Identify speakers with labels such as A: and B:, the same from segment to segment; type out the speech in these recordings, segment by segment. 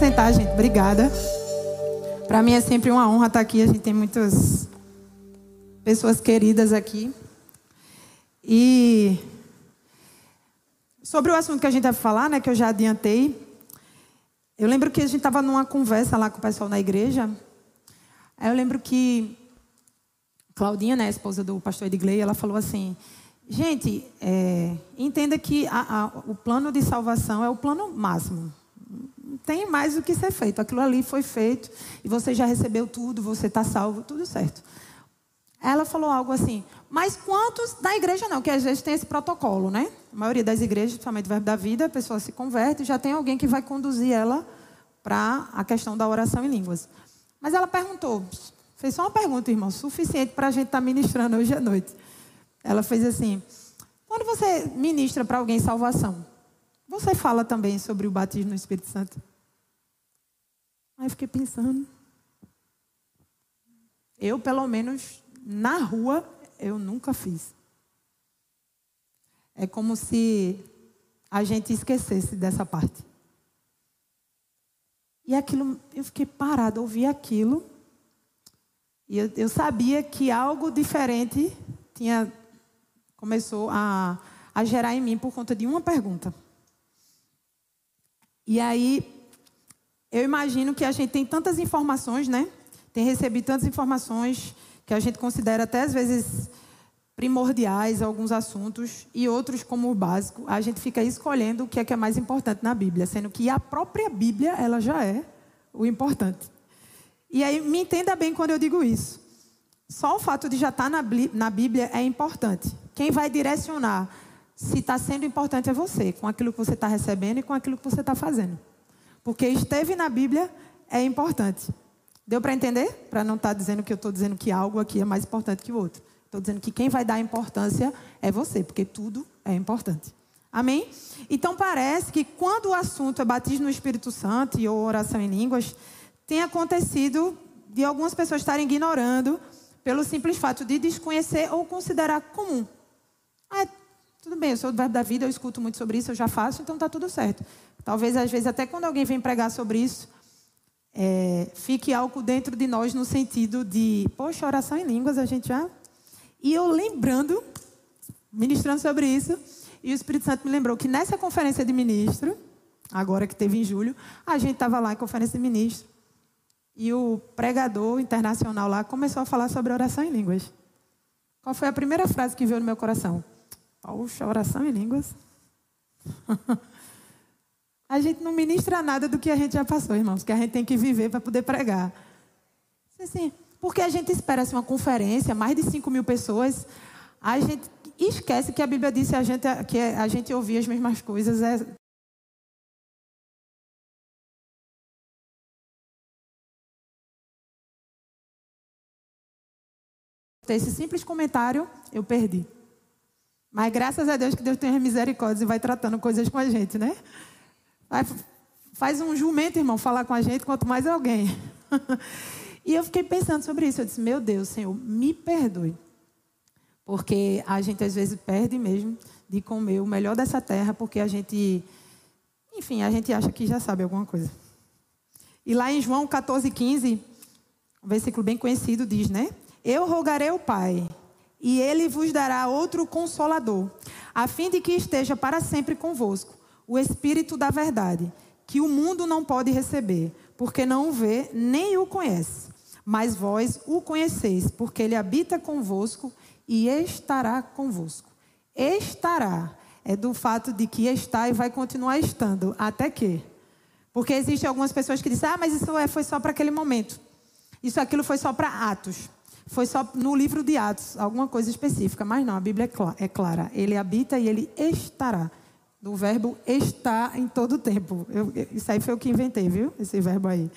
A: sentar, gente. Obrigada. Para mim é sempre uma honra estar aqui. A gente tem muitas pessoas queridas aqui. E sobre o assunto que a gente vai falar, né, que eu já adiantei, eu lembro que a gente estava numa conversa lá com o pessoal na igreja. Aí eu lembro que Claudinha, né, esposa do pastor Edgley, ela falou assim: gente, é, entenda que a, a, o plano de salvação é o plano máximo tem mais o que ser feito. Aquilo ali foi feito e você já recebeu tudo, você está salvo, tudo certo. Ela falou algo assim, mas quantos da igreja não? Que às vezes tem esse protocolo, né? A maioria das igrejas, principalmente o Verbo da Vida, a pessoa se converte e já tem alguém que vai conduzir ela para a questão da oração em línguas. Mas ela perguntou, fez só uma pergunta, irmão, suficiente para a gente estar tá ministrando hoje à noite. Ela fez assim: quando você ministra para alguém salvação, você fala também sobre o batismo no Espírito Santo? Aí fiquei pensando. Eu, pelo menos, na rua, eu nunca fiz. É como se a gente esquecesse dessa parte. E aquilo, eu fiquei parada, ouvi aquilo. E eu, eu sabia que algo diferente tinha começou a, a gerar em mim por conta de uma pergunta. E aí eu imagino que a gente tem tantas informações, né? Tem recebido tantas informações que a gente considera até às vezes primordiais alguns assuntos e outros como o básico. A gente fica escolhendo o que é que é mais importante na Bíblia, sendo que a própria Bíblia ela já é o importante. E aí me entenda bem quando eu digo isso. Só o fato de já estar na Bíblia é importante. Quem vai direcionar se está sendo importante é você, com aquilo que você está recebendo e com aquilo que você está fazendo. Porque esteve na Bíblia é importante. Deu para entender? Para não estar tá dizendo que eu estou dizendo que algo aqui é mais importante que o outro. Estou dizendo que quem vai dar importância é você, porque tudo é importante. Amém? Então parece que quando o assunto é batismo no Espírito Santo ou oração em línguas, tem acontecido de algumas pessoas estarem ignorando pelo simples fato de desconhecer ou considerar comum. Ah, tudo bem, eu sou do verbo da vida, eu escuto muito sobre isso, eu já faço, então está tudo certo. Talvez, às vezes, até quando alguém vem pregar sobre isso, é, fique algo dentro de nós no sentido de, poxa, oração em línguas, a gente já. E eu lembrando, ministrando sobre isso, e o Espírito Santo me lembrou que nessa conferência de ministro, agora que teve em julho, a gente estava lá em conferência de ministro, e o pregador internacional lá começou a falar sobre oração em línguas. Qual foi a primeira frase que veio no meu coração? Poxa, oração em línguas. A gente não ministra nada do que a gente já passou, irmãos, que a gente tem que viver para poder pregar. Assim, porque a gente espera assim, uma conferência, mais de 5 mil pessoas, a gente esquece que a Bíblia disse a gente, que a gente ouvir as mesmas coisas. É... Esse simples comentário eu perdi. Mas graças a Deus que Deus tem misericórdia e vai tratando coisas com a gente, né? faz um jumento, irmão, falar com a gente, quanto mais alguém. e eu fiquei pensando sobre isso. Eu disse, meu Deus, Senhor, me perdoe. Porque a gente às vezes perde mesmo de comer o melhor dessa terra, porque a gente, enfim, a gente acha que já sabe alguma coisa. E lá em João 14, 15, um versículo bem conhecido diz, né? Eu rogarei ao Pai, e ele vos dará outro consolador, a fim de que esteja para sempre convosco o Espírito da Verdade, que o mundo não pode receber, porque não o vê nem o conhece. Mas vós o conheceis, porque ele habita convosco e estará convosco. Estará é do fato de que está e vai continuar estando, até que. Porque existem algumas pessoas que dizem, ah, mas isso é, foi só para aquele momento. Isso aquilo foi só para Atos. Foi só no livro de Atos, alguma coisa específica. Mas não, a Bíblia é, é clara. Ele habita e ele estará do verbo estar em todo o tempo. Eu, isso aí foi o que inventei, viu? Esse verbo aí.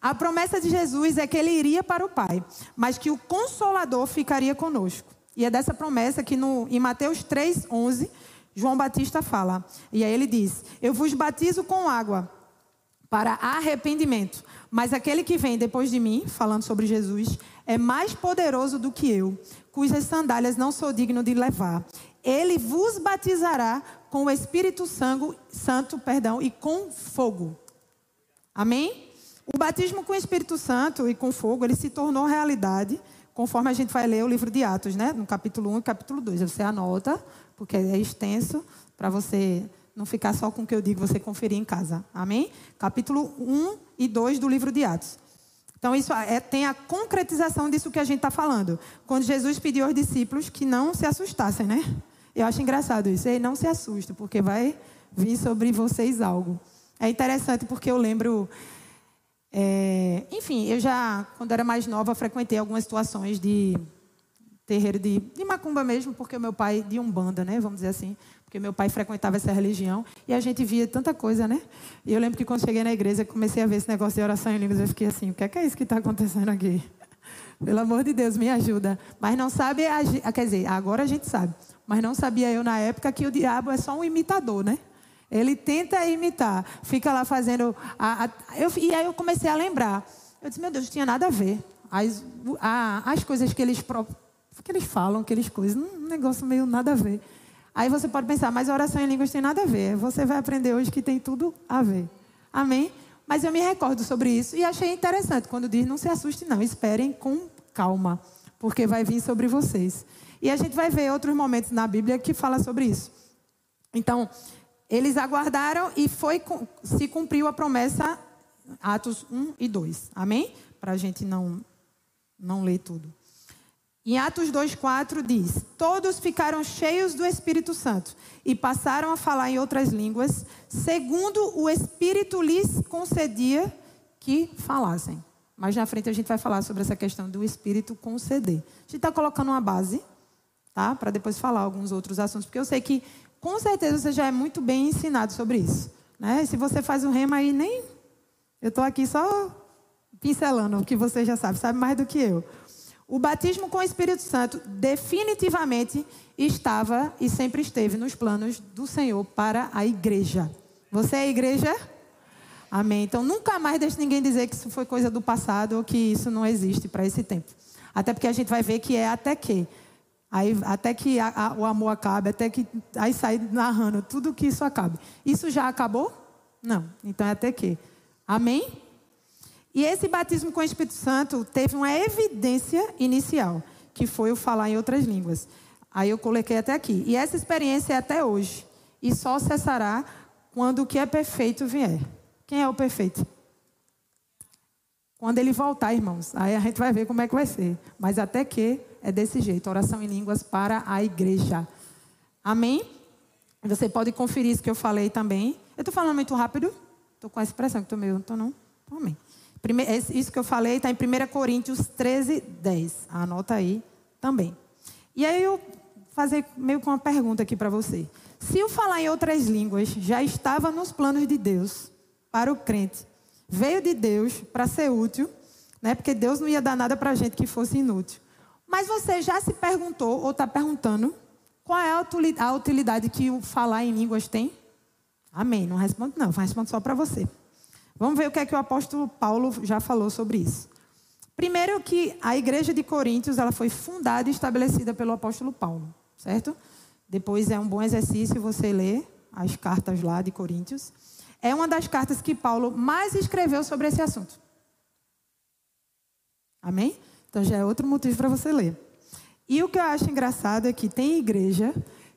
A: A promessa de Jesus é que ele iria para o Pai, mas que o Consolador ficaria conosco. E é dessa promessa que no, em Mateus 3,11, João Batista fala. E aí ele diz: Eu vos batizo com água para arrependimento, mas aquele que vem depois de mim, falando sobre Jesus, é mais poderoso do que eu, cujas sandálias não sou digno de levar. Ele vos batizará com o Espírito Santo, perdão, e com fogo. Amém? O batismo com o Espírito Santo e com fogo, ele se tornou realidade, conforme a gente vai ler o livro de Atos, né? No capítulo 1 e capítulo 2. Você anota, porque é extenso, para você não ficar só com o que eu digo, você conferir em casa. Amém? Capítulo 1 e 2 do livro de Atos. Então, isso é, tem a concretização disso que a gente está falando. Quando Jesus pediu aos discípulos que não se assustassem, né? Eu acho engraçado isso. Ei, não se assuste, porque vai vir sobre vocês algo. É interessante porque eu lembro. É, enfim, eu já, quando era mais nova, frequentei algumas situações de terreiro de, de macumba mesmo, porque meu pai, de umbanda, né? Vamos dizer assim porque meu pai frequentava essa religião e a gente via tanta coisa, né? E eu lembro que quando cheguei na igreja, comecei a ver esse negócio de oração em línguas, eu fiquei assim, o que é, que é isso que está acontecendo aqui? Pelo amor de Deus, me ajuda. Mas não sabe, quer dizer, agora a gente sabe, mas não sabia eu na época que o diabo é só um imitador, né? Ele tenta imitar, fica lá fazendo. A, a, eu, e aí eu comecei a lembrar. Eu disse, meu Deus, não tinha nada a ver. As, a, as coisas que eles, que eles falam, aqueles coisas, um negócio meio nada a ver. Aí você pode pensar, mas oração em línguas tem nada a ver. Você vai aprender hoje que tem tudo a ver. Amém? Mas eu me recordo sobre isso e achei interessante quando diz: não se assuste, não, esperem com calma, porque vai vir sobre vocês. E a gente vai ver outros momentos na Bíblia que fala sobre isso. Então, eles aguardaram e foi se cumpriu a promessa, Atos 1 e 2. Amém? Para a gente não, não ler tudo. Em Atos 2,4 diz: Todos ficaram cheios do Espírito Santo e passaram a falar em outras línguas, segundo o Espírito lhes concedia que falassem. Mais na frente a gente vai falar sobre essa questão do Espírito conceder. A gente está colocando uma base, tá? Para depois falar alguns outros assuntos, porque eu sei que com certeza você já é muito bem ensinado sobre isso. Né? Se você faz um rema aí, nem. Eu estou aqui só pincelando o que você já sabe, sabe mais do que eu. O batismo com o Espírito Santo definitivamente estava e sempre esteve nos planos do Senhor para a igreja. Você é a igreja? Amém. Então nunca mais deixe ninguém dizer que isso foi coisa do passado ou que isso não existe para esse tempo. Até porque a gente vai ver que é até que. Aí, até que a, a, o amor acabe, até que. Aí sai narrando tudo que isso acabe. Isso já acabou? Não. Então é até que. Amém? E esse batismo com o Espírito Santo teve uma evidência inicial, que foi o falar em outras línguas. Aí eu coloquei até aqui. E essa experiência é até hoje. E só cessará quando o que é perfeito vier. Quem é o perfeito? Quando ele voltar, irmãos. Aí a gente vai ver como é que vai ser. Mas até que é desse jeito oração em línguas para a igreja. Amém? Você pode conferir isso que eu falei também. Eu estou falando muito rápido? Estou com essa expressão que estou meio. Não estou, não? Amém. Isso que eu falei está em 1 Coríntios 13, 10. Anota aí também. E aí eu fazer meio com uma pergunta aqui para você. Se o falar em outras línguas já estava nos planos de Deus para o crente, veio de Deus para ser útil, né? Porque Deus não ia dar nada para a gente que fosse inútil. Mas você já se perguntou ou está perguntando qual é a utilidade que o falar em línguas tem? Amém. Não responde não, responde só para você. Vamos ver o que é que o apóstolo Paulo já falou sobre isso. Primeiro que a igreja de Coríntios ela foi fundada e estabelecida pelo apóstolo Paulo, certo? Depois é um bom exercício você ler as cartas lá de Coríntios. É uma das cartas que Paulo mais escreveu sobre esse assunto. Amém? Então já é outro motivo para você ler. E o que eu acho engraçado é que tem igreja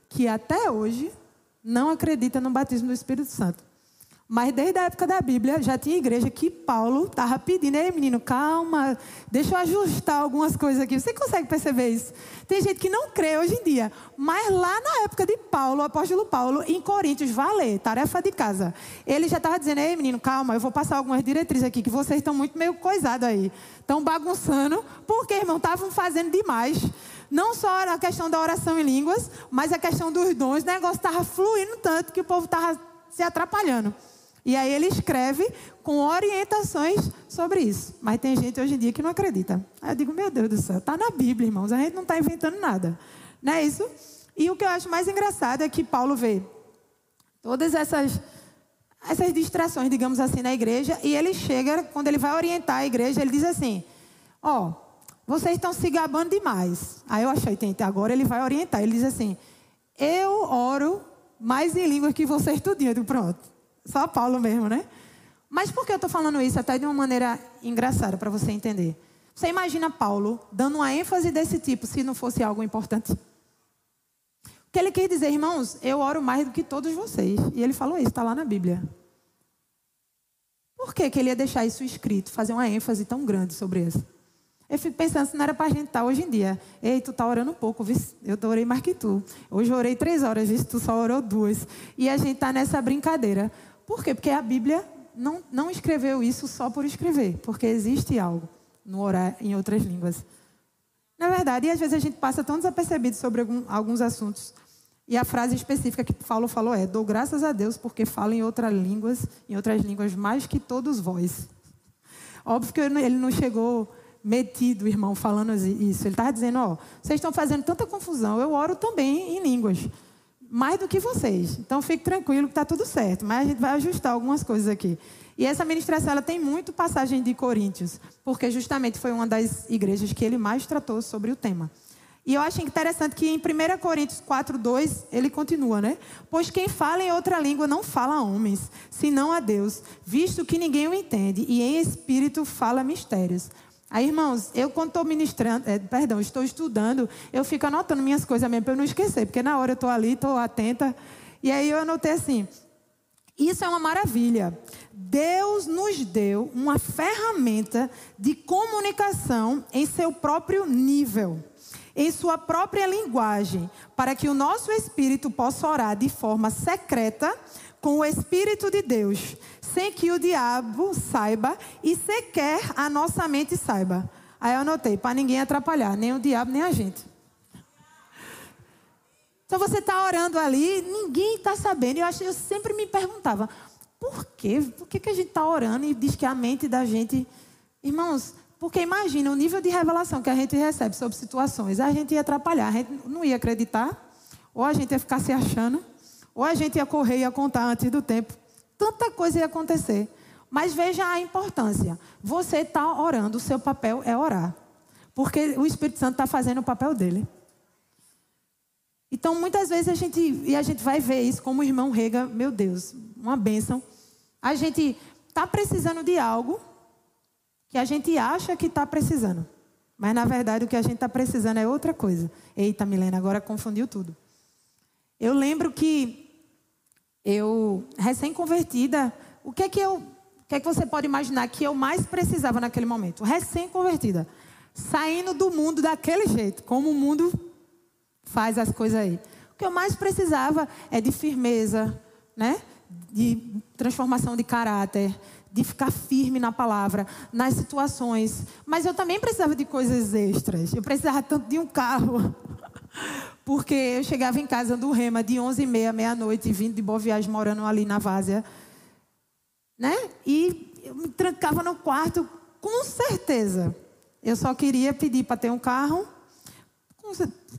A: que até hoje não acredita no batismo do Espírito Santo. Mas desde a época da Bíblia já tinha igreja que Paulo estava pedindo, ei menino, calma, deixa eu ajustar algumas coisas aqui. Você consegue perceber isso? Tem gente que não crê hoje em dia, mas lá na época de Paulo, o apóstolo Paulo, em Coríntios, vale, tarefa de casa. Ele já estava dizendo, ei menino, calma, eu vou passar algumas diretrizes aqui, que vocês estão muito meio coisados aí. Estão bagunçando, porque, irmão, estavam fazendo demais. Não só a questão da oração em línguas, mas a questão dos dons. O negócio estava fluindo tanto que o povo estava se atrapalhando. E aí ele escreve com orientações sobre isso. Mas tem gente hoje em dia que não acredita. Aí eu digo, meu Deus do céu, está na Bíblia, irmãos. A gente não está inventando nada. Não é isso? E o que eu acho mais engraçado é que Paulo vê todas essas, essas distrações, digamos assim, na igreja. E ele chega, quando ele vai orientar a igreja, ele diz assim: Ó, oh, vocês estão se gabando demais. Aí eu achei, tem, agora ele vai orientar. Ele diz assim: Eu oro mais em línguas que vocês tudinho. Eu digo, pronto. Só Paulo mesmo, né? Mas por que eu estou falando isso até de uma maneira engraçada para você entender? Você imagina Paulo dando uma ênfase desse tipo se não fosse algo importante? O que ele quer dizer, irmãos, eu oro mais do que todos vocês. E ele falou isso, está lá na Bíblia. Por que, que ele ia deixar isso escrito, fazer uma ênfase tão grande sobre isso? Eu fico pensando se não era para a gente estar tá hoje em dia. Ei, tu tá orando pouco, eu orei mais que tu. Hoje eu orei três horas, tu só orou duas. E a gente está nessa brincadeira. Por quê? Porque a Bíblia não, não escreveu isso só por escrever, porque existe algo no orar em outras línguas. Na verdade, e às vezes a gente passa tão desapercebido sobre algum, alguns assuntos. E a frase específica que Paulo falou é: Dou graças a Deus porque falo em outras línguas, em outras línguas mais que todos vós. Óbvio que ele não chegou metido, irmão, falando isso. Ele estava dizendo: Ó, vocês estão fazendo tanta confusão, eu oro também em línguas, mais do que vocês. Então fique tranquilo que está tudo certo, mas a gente vai ajustar algumas coisas aqui. E essa ministração ela tem muito passagem de Coríntios, porque justamente foi uma das igrejas que ele mais tratou sobre o tema. E eu acho interessante que em 1 Coríntios 4, 2, ele continua, né? Pois quem fala em outra língua não fala a homens, senão a Deus, visto que ninguém o entende, e em espírito fala mistérios. Aí, irmãos, eu quando estou ministrando, é, perdão, estou estudando, eu fico anotando minhas coisas mesmo para eu não esquecer, porque na hora eu estou ali, estou atenta. E aí eu anotei assim: isso é uma maravilha. Deus nos deu uma ferramenta de comunicação em seu próprio nível, em sua própria linguagem, para que o nosso espírito possa orar de forma secreta com o Espírito de Deus, sem que o diabo saiba e sequer a nossa mente saiba. Aí eu anotei, para ninguém atrapalhar, nem o diabo, nem a gente. Então você está orando ali, ninguém está sabendo. Eu, acho, eu sempre me perguntava, por quê? Por que, que a gente está orando e diz que a mente da gente. Irmãos, porque imagina o nível de revelação que a gente recebe sobre situações. A gente ia atrapalhar, a gente não ia acreditar, ou a gente ia ficar se achando. Ou a gente ia correr e ia contar antes do tempo. Tanta coisa ia acontecer. Mas veja a importância. Você está orando, o seu papel é orar. Porque o Espírito Santo está fazendo o papel dele. Então, muitas vezes a gente, e a gente vai ver isso como o irmão Rega, meu Deus, uma bênção. A gente está precisando de algo que a gente acha que está precisando. Mas, na verdade, o que a gente está precisando é outra coisa. Eita, Milena, agora confundiu tudo. Eu lembro que eu, recém-convertida, o que é que eu, o que é que você pode imaginar que eu mais precisava naquele momento? Recém-convertida, saindo do mundo daquele jeito, como o mundo faz as coisas aí. O que eu mais precisava é de firmeza, né? De transformação de caráter, de ficar firme na palavra, nas situações. Mas eu também precisava de coisas extras. Eu precisava tanto de um carro. Porque eu chegava em casa do Rema de 11h30, meia-noite, vindo de Boa Viagem, morando ali na Várzea. Né? E eu me trancava no quarto, com certeza. Eu só queria pedir para ter um carro,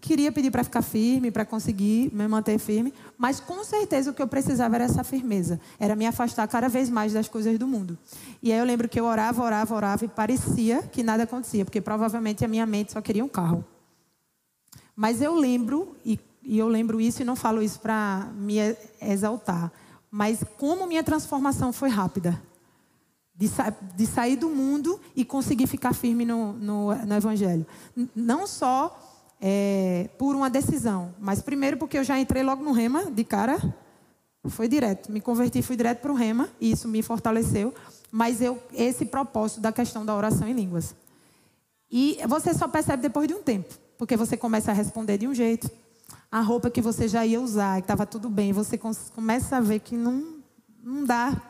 A: queria pedir para ficar firme, para conseguir me manter firme, mas com certeza o que eu precisava era essa firmeza, era me afastar cada vez mais das coisas do mundo. E aí eu lembro que eu orava, orava, orava e parecia que nada acontecia, porque provavelmente a minha mente só queria um carro. Mas eu lembro, e, e eu lembro isso e não falo isso para me exaltar, mas como minha transformação foi rápida. De, sa de, sair do mundo e conseguir ficar firme no, no, no Evangelho. Não só é, por uma decisão, mas primeiro porque eu já entrei logo no rema, de cara, foi direto. Me converti, fui direto para o rema, e isso me fortaleceu. Mas eu, esse propósito da questão da oração em línguas. E você só percebe depois de um tempo. Porque você começa a responder de um jeito. A roupa que você já ia usar, que estava tudo bem, você começa a ver que não, não dá.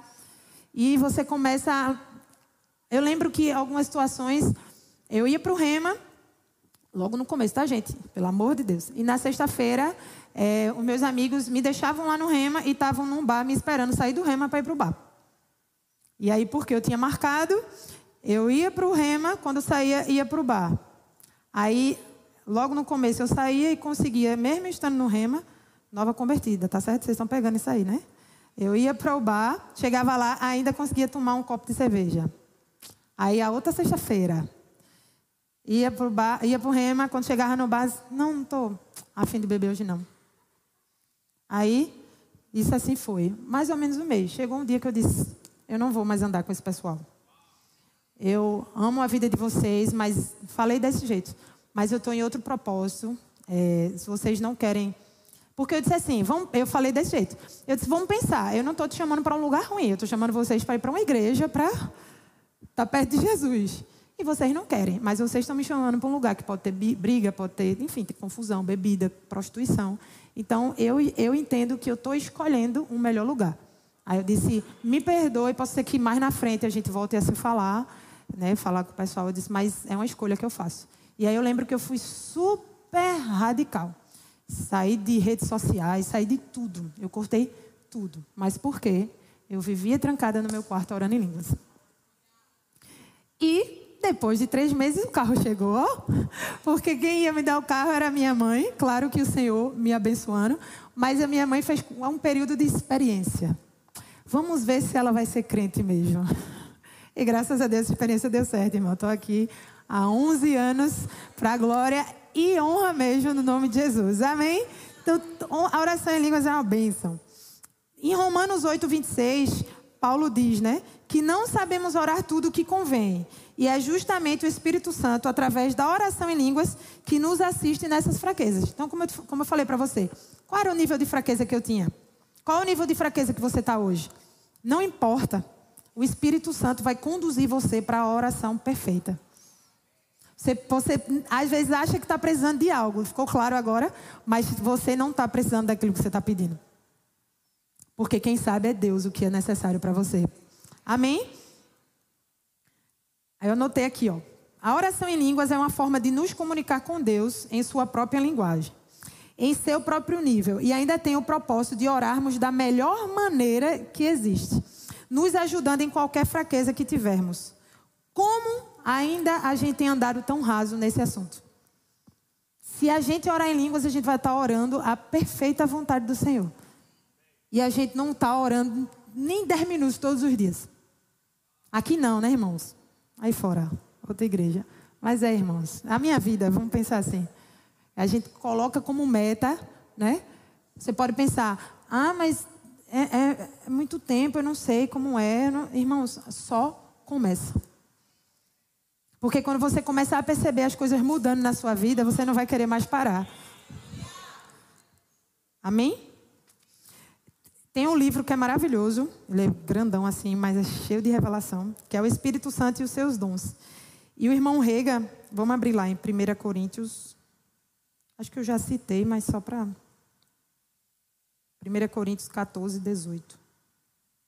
A: E você começa a... Eu lembro que algumas situações, eu ia para o Rema, logo no começo, tá, gente? Pelo amor de Deus. E na sexta-feira, é, os meus amigos me deixavam lá no Rema e estavam num bar me esperando sair do Rema para ir para o bar. E aí, porque eu tinha marcado, eu ia para o Rema, quando saía, ia para o bar. Aí Logo no começo eu saía e conseguia, mesmo estando no rema, nova convertida, tá certo? Vocês estão pegando isso aí, né? Eu ia para o bar, chegava lá, ainda conseguia tomar um copo de cerveja. Aí a outra sexta-feira, ia para o bar, ia para o rema, quando chegava no bar, não, não estou a fim de beber hoje não. Aí, isso assim foi. Mais ou menos um mês. Chegou um dia que eu disse, eu não vou mais andar com esse pessoal. Eu amo a vida de vocês, mas falei desse jeito. Mas eu estou em outro propósito. É, se vocês não querem. Porque eu disse assim, vamos, eu falei desse jeito. Eu disse, vamos pensar, eu não estou te chamando para um lugar ruim, eu estou chamando vocês para ir para uma igreja para estar tá perto de Jesus. E vocês não querem, mas vocês estão me chamando para um lugar que pode ter briga, pode ter, enfim, ter confusão, bebida, prostituição. Então, eu, eu entendo que eu estou escolhendo um melhor lugar. Aí eu disse, me perdoe, pode ser que mais na frente a gente volte a se falar, né, falar com o pessoal. Eu disse, mas é uma escolha que eu faço. E aí eu lembro que eu fui super radical. Saí de redes sociais, saí de tudo. Eu cortei tudo. Mas por quê? Eu vivia trancada no meu quarto orando em línguas. E depois de três meses, o carro chegou, porque quem ia me dar o carro era minha mãe. Claro que o Senhor me abençoando, mas a minha mãe fez um período de experiência. Vamos ver se ela vai ser crente mesmo. E graças a Deus a experiência deu certo, irmão. Estou aqui há 11 anos para glória e honra mesmo no nome de Jesus. Amém? Então, a oração em línguas é uma bênção. Em Romanos 8, 26, Paulo diz, né? Que não sabemos orar tudo o que convém. E é justamente o Espírito Santo, através da oração em línguas, que nos assiste nessas fraquezas. Então, como eu, como eu falei para você, qual era o nível de fraqueza que eu tinha? Qual é o nível de fraqueza que você está hoje? Não importa. O Espírito Santo vai conduzir você para a oração perfeita. Você, você, às vezes acha que está precisando de algo, ficou claro agora, mas você não está precisando daquilo que você está pedindo. Porque quem sabe é Deus o que é necessário para você. Amém? Aí eu anotei aqui, ó. A oração em línguas é uma forma de nos comunicar com Deus em sua própria linguagem, em seu próprio nível, e ainda tem o propósito de orarmos da melhor maneira que existe, nos ajudando em qualquer fraqueza que tivermos. Como ainda a gente tem andado tão raso nesse assunto? Se a gente orar em línguas, a gente vai estar orando a perfeita vontade do Senhor. E a gente não está orando nem 10 minutos todos os dias. Aqui não, né, irmãos? Aí fora, outra igreja. Mas é, irmãos, a minha vida, vamos pensar assim. A gente coloca como meta, né? Você pode pensar, ah, mas é, é, é muito tempo, eu não sei como é. Não... Irmãos, só começa. Porque quando você começar a perceber as coisas mudando na sua vida, você não vai querer mais parar. Amém? Tem um livro que é maravilhoso, ele é grandão assim, mas é cheio de revelação, que é o Espírito Santo e os seus dons. E o irmão Rega, vamos abrir lá em 1 Coríntios, acho que eu já citei, mas só para. 1 Coríntios 14, 18.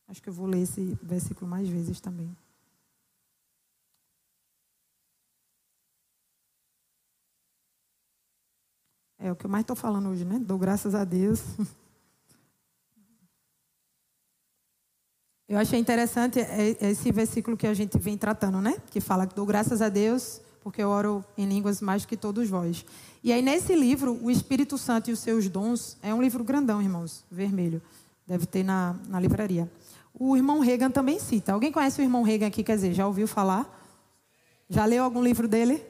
A: Acho que eu vou ler esse versículo mais vezes também. É o que eu mais estou falando hoje, né? Dou graças a Deus. Eu achei interessante é, é esse versículo que a gente vem tratando, né? Que fala que dou graças a Deus porque eu oro em línguas mais que todos vós. E aí nesse livro, o Espírito Santo e os seus dons, é um livro grandão, irmãos, vermelho. Deve ter na, na livraria. O irmão Reagan também cita. Alguém conhece o irmão Reagan aqui? Quer dizer, já ouviu falar? Já leu algum livro dele?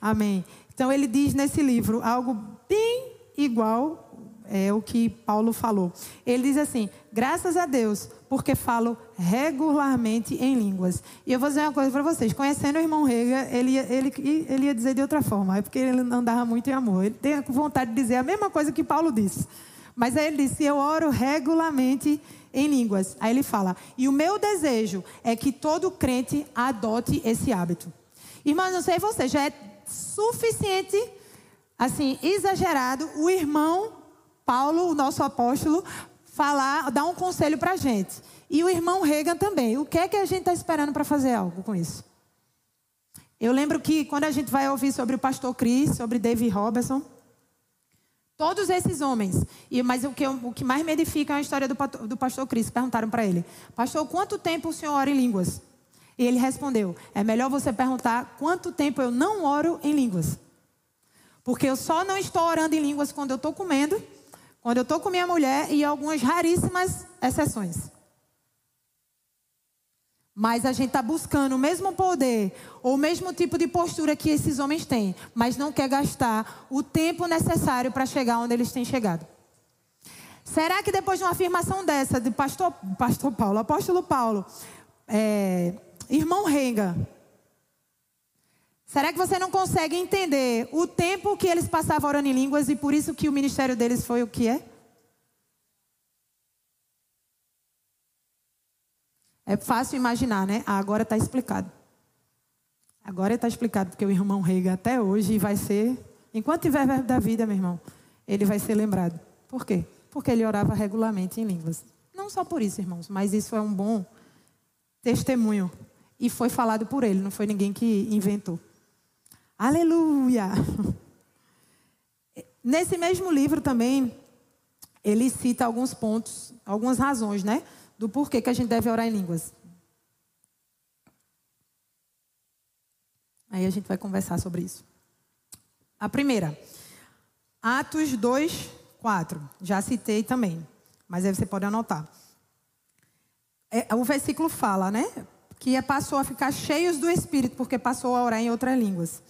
A: Amém. Então ele diz nesse livro algo bem igual é o que Paulo falou. Ele diz assim: graças a Deus, porque falo regularmente em línguas. E eu vou dizer uma coisa para vocês: conhecendo o irmão Rega, ele, ele, ele ia dizer de outra forma, é porque ele andava muito em amor. Ele tem vontade de dizer a mesma coisa que Paulo disse. Mas aí ele disse: Eu oro regularmente em línguas. Aí ele fala: E o meu desejo é que todo crente adote esse hábito. Irmãos, não sei você, já é suficiente, assim, exagerado, o irmão Paulo, o nosso apóstolo, falar, dar um conselho para a gente. E o irmão Reagan também. O que é que a gente está esperando para fazer algo com isso? Eu lembro que quando a gente vai ouvir sobre o pastor Chris, sobre David Robertson, todos esses homens, e mas o que, o que mais me edifica é a história do, do pastor Chris. Perguntaram para ele, pastor, quanto tempo o senhor ora em línguas? E ele respondeu: é melhor você perguntar quanto tempo eu não oro em línguas. Porque eu só não estou orando em línguas quando eu estou comendo quando eu estou com minha mulher e algumas raríssimas exceções. Mas a gente está buscando o mesmo poder, ou o mesmo tipo de postura que esses homens têm, mas não quer gastar o tempo necessário para chegar onde eles têm chegado. Será que depois de uma afirmação dessa, de pastor, pastor Paulo, apóstolo Paulo, é, irmão Renga, será que você não consegue entender o tempo que eles passavam orando em línguas e por isso que o ministério deles foi o que é? É fácil imaginar, né? Ah, agora está explicado. Agora está explicado porque o irmão Rega até hoje vai ser, enquanto tiver verbo da vida, meu irmão, ele vai ser lembrado. Por quê? Porque ele orava regularmente em línguas. Não só por isso, irmãos, mas isso é um bom testemunho. E foi falado por ele, não foi ninguém que inventou. Aleluia! Nesse mesmo livro também, ele cita alguns pontos, algumas razões, né? Do porquê que a gente deve orar em línguas. Aí a gente vai conversar sobre isso. A primeira, Atos 2, 4. Já citei também, mas aí você pode anotar. É, o versículo fala, né? Que é, passou a ficar cheios do Espírito, porque passou a orar em outras línguas.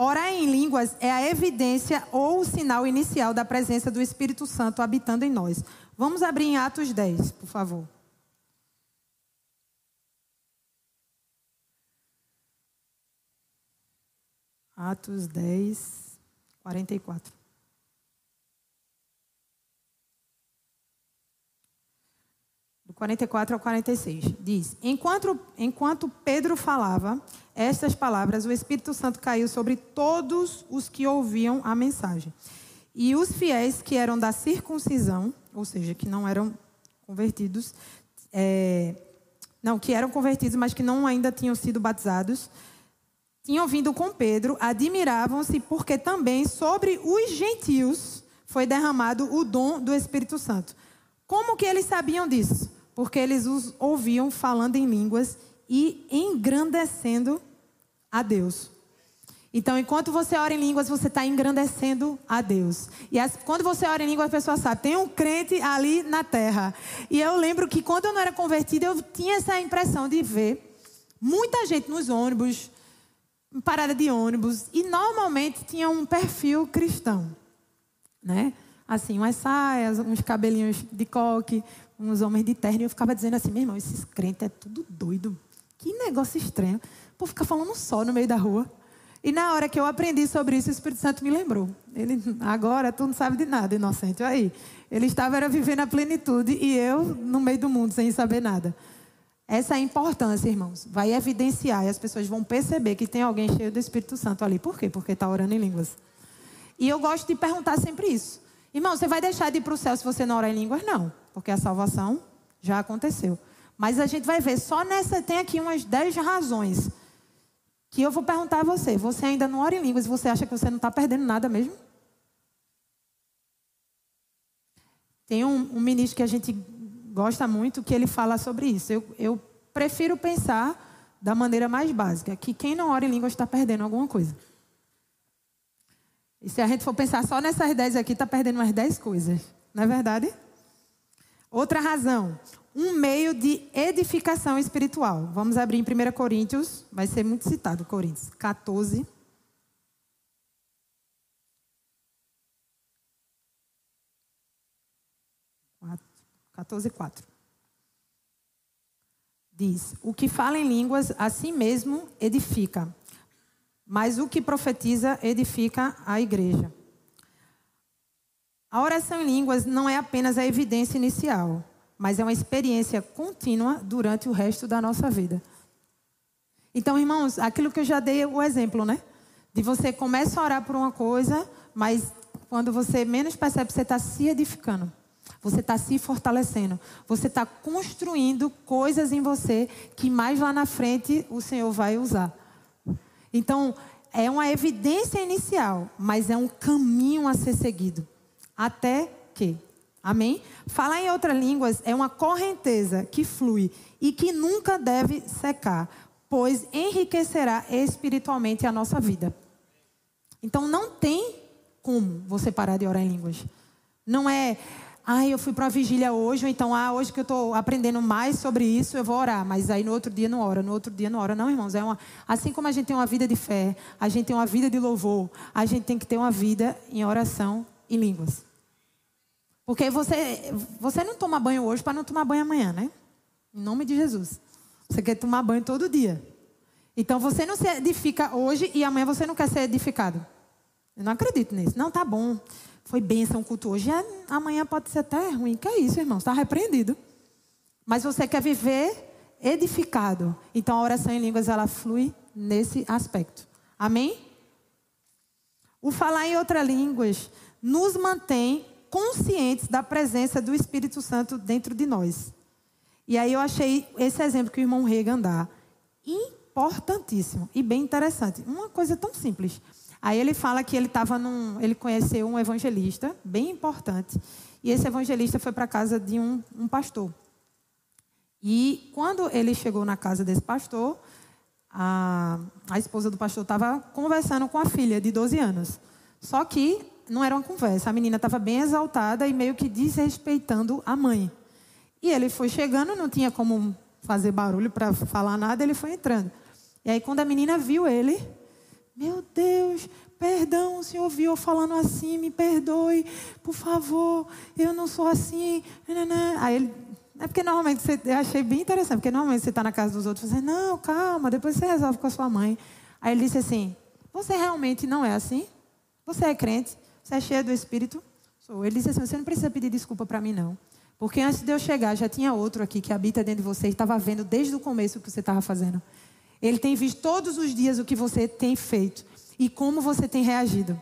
A: Orar em línguas é a evidência ou o sinal inicial da presença do Espírito Santo habitando em nós. Vamos abrir em Atos 10, por favor. Atos 10, 44. 44 ao 46. Diz: enquanto, enquanto Pedro falava estas palavras, o Espírito Santo caiu sobre todos os que ouviam a mensagem. E os fiéis que eram da circuncisão, ou seja, que não eram convertidos, é, não, que eram convertidos, mas que não ainda tinham sido batizados, tinham vindo com Pedro, admiravam-se porque também sobre os gentios foi derramado o dom do Espírito Santo. Como que eles sabiam disso? Porque eles os ouviam falando em línguas e engrandecendo a Deus. Então, enquanto você ora em línguas, você está engrandecendo a Deus. E as, quando você ora em línguas, a pessoa sabe, tem um crente ali na terra. E eu lembro que quando eu não era convertida, eu tinha essa impressão de ver muita gente nos ônibus, parada de ônibus e normalmente tinha um perfil cristão, né? Assim, umas saias, uns cabelinhos de coque, uns homens de terno. E eu ficava dizendo assim, meu irmão, esses crentes é tudo doido. Que negócio estranho. Por ficar falando só no meio da rua. E na hora que eu aprendi sobre isso, o Espírito Santo me lembrou. Ele, agora tu não sabe de nada, inocente. Aí, ele estava era vivendo a plenitude e eu no meio do mundo sem saber nada. Essa é a importância, irmãos. Vai evidenciar e as pessoas vão perceber que tem alguém cheio do Espírito Santo ali. Por quê? Porque está orando em línguas. E eu gosto de perguntar sempre isso. Irmão, você vai deixar de ir para o céu se você não orar em línguas? Não, porque a salvação já aconteceu. Mas a gente vai ver, só nessa, tem aqui umas 10 razões que eu vou perguntar a você. Você ainda não ora em línguas e você acha que você não está perdendo nada mesmo? Tem um, um ministro que a gente gosta muito que ele fala sobre isso. Eu, eu prefiro pensar da maneira mais básica, que quem não ora em língua está perdendo alguma coisa. E se a gente for pensar só nessas 10 aqui, está perdendo umas 10 coisas. Não é verdade? Outra razão, um meio de edificação espiritual. Vamos abrir em 1 Coríntios, vai ser muito citado Coríntios 14. 14, 4. Diz: O que fala em línguas a si mesmo edifica, mas o que profetiza edifica a igreja. A oração em línguas não é apenas a evidência inicial, mas é uma experiência contínua durante o resto da nossa vida. Então, irmãos, aquilo que eu já dei o exemplo, né? De você começa a orar por uma coisa, mas quando você menos percebe, você está se edificando. Você está se fortalecendo. Você está construindo coisas em você que mais lá na frente o Senhor vai usar. Então, é uma evidência inicial, mas é um caminho a ser seguido. Até que. Amém? Falar em outras línguas é uma correnteza que flui e que nunca deve secar, pois enriquecerá espiritualmente a nossa vida. Então, não tem como você parar de orar em línguas. Não é ah, eu fui para a vigília hoje, ou então, ah, hoje que eu estou aprendendo mais sobre isso, eu vou orar. Mas aí no outro dia não ora, no outro dia não ora. Não, irmãos, é uma... assim como a gente tem uma vida de fé, a gente tem uma vida de louvor, a gente tem que ter uma vida em oração e línguas. Porque você, você não toma banho hoje para não tomar banho amanhã, né? Em nome de Jesus. Você quer tomar banho todo dia. Então você não se edifica hoje e amanhã você não quer ser edificado. Eu não acredito nisso. Não, tá bom. Foi bênção o culto hoje. amanhã pode ser até ruim. Que é isso, irmão? Está repreendido. Mas você quer viver edificado. Então a oração em línguas ela flui nesse aspecto. Amém? O falar em outras línguas nos mantém conscientes da presença do Espírito Santo dentro de nós. E aí eu achei esse exemplo que o irmão Reagan dá importantíssimo e bem interessante. Uma coisa tão simples. Aí ele fala que ele estava num, ele conheceu um evangelista bem importante e esse evangelista foi para a casa de um, um pastor. E quando ele chegou na casa desse pastor, a, a esposa do pastor estava conversando com a filha de 12 anos. Só que não era uma conversa. A menina estava bem exaltada e meio que desrespeitando a mãe. E ele foi chegando, não tinha como fazer barulho para falar nada, ele foi entrando. E aí, quando a menina viu ele, meu Deus, perdão, o senhor viu falando assim, me perdoe, por favor, eu não sou assim. Aí ele. É porque normalmente você, eu achei bem interessante, porque normalmente você está na casa dos outros e você não, calma, depois você resolve com a sua mãe. Aí ele disse assim: Você realmente não é assim? Você é crente? Você é cheio do Espírito? Sou. Ele disse assim: Você não precisa pedir desculpa para mim, não. Porque antes de eu chegar, já tinha outro aqui que habita dentro de você e estava vendo desde o começo o que você estava fazendo. Ele tem visto todos os dias o que você tem feito e como você tem reagido.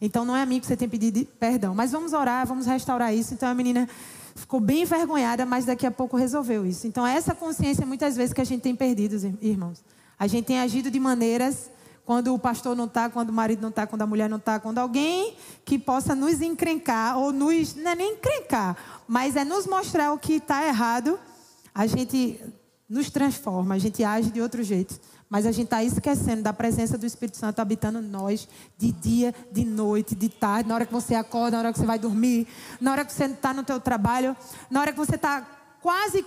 A: Então não é a mim que você tem pedido perdão. Mas vamos orar, vamos restaurar isso. Então a menina ficou bem envergonhada, mas daqui a pouco resolveu isso. Então essa consciência muitas vezes que a gente tem perdido, irmãos. A gente tem agido de maneiras quando o pastor não está, quando o marido não está, quando a mulher não está, quando alguém que possa nos encrencar, ou nos, não é nem encrencar, mas é nos mostrar o que está errado, a gente nos transforma, a gente age de outro jeito. Mas a gente está esquecendo da presença do Espírito Santo habitando nós de dia, de noite, de tarde, na hora que você acorda, na hora que você vai dormir, na hora que você está no teu trabalho, na hora que você está quase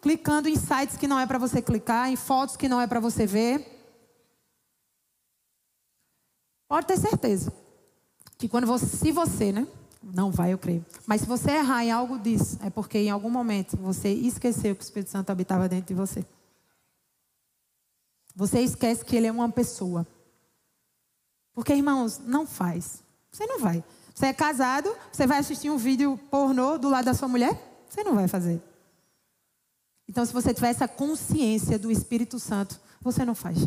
A: clicando em sites que não é para você clicar, em fotos que não é para você ver. Pode ter certeza que quando você, se você, né? Não vai, eu creio. Mas se você errar em algo disso, é porque em algum momento você esqueceu que o Espírito Santo habitava dentro de você. Você esquece que ele é uma pessoa. Porque, irmãos, não faz. Você não vai. Você é casado, você vai assistir um vídeo pornô do lado da sua mulher? Você não vai fazer. Então, se você tiver essa consciência do Espírito Santo, você não faz.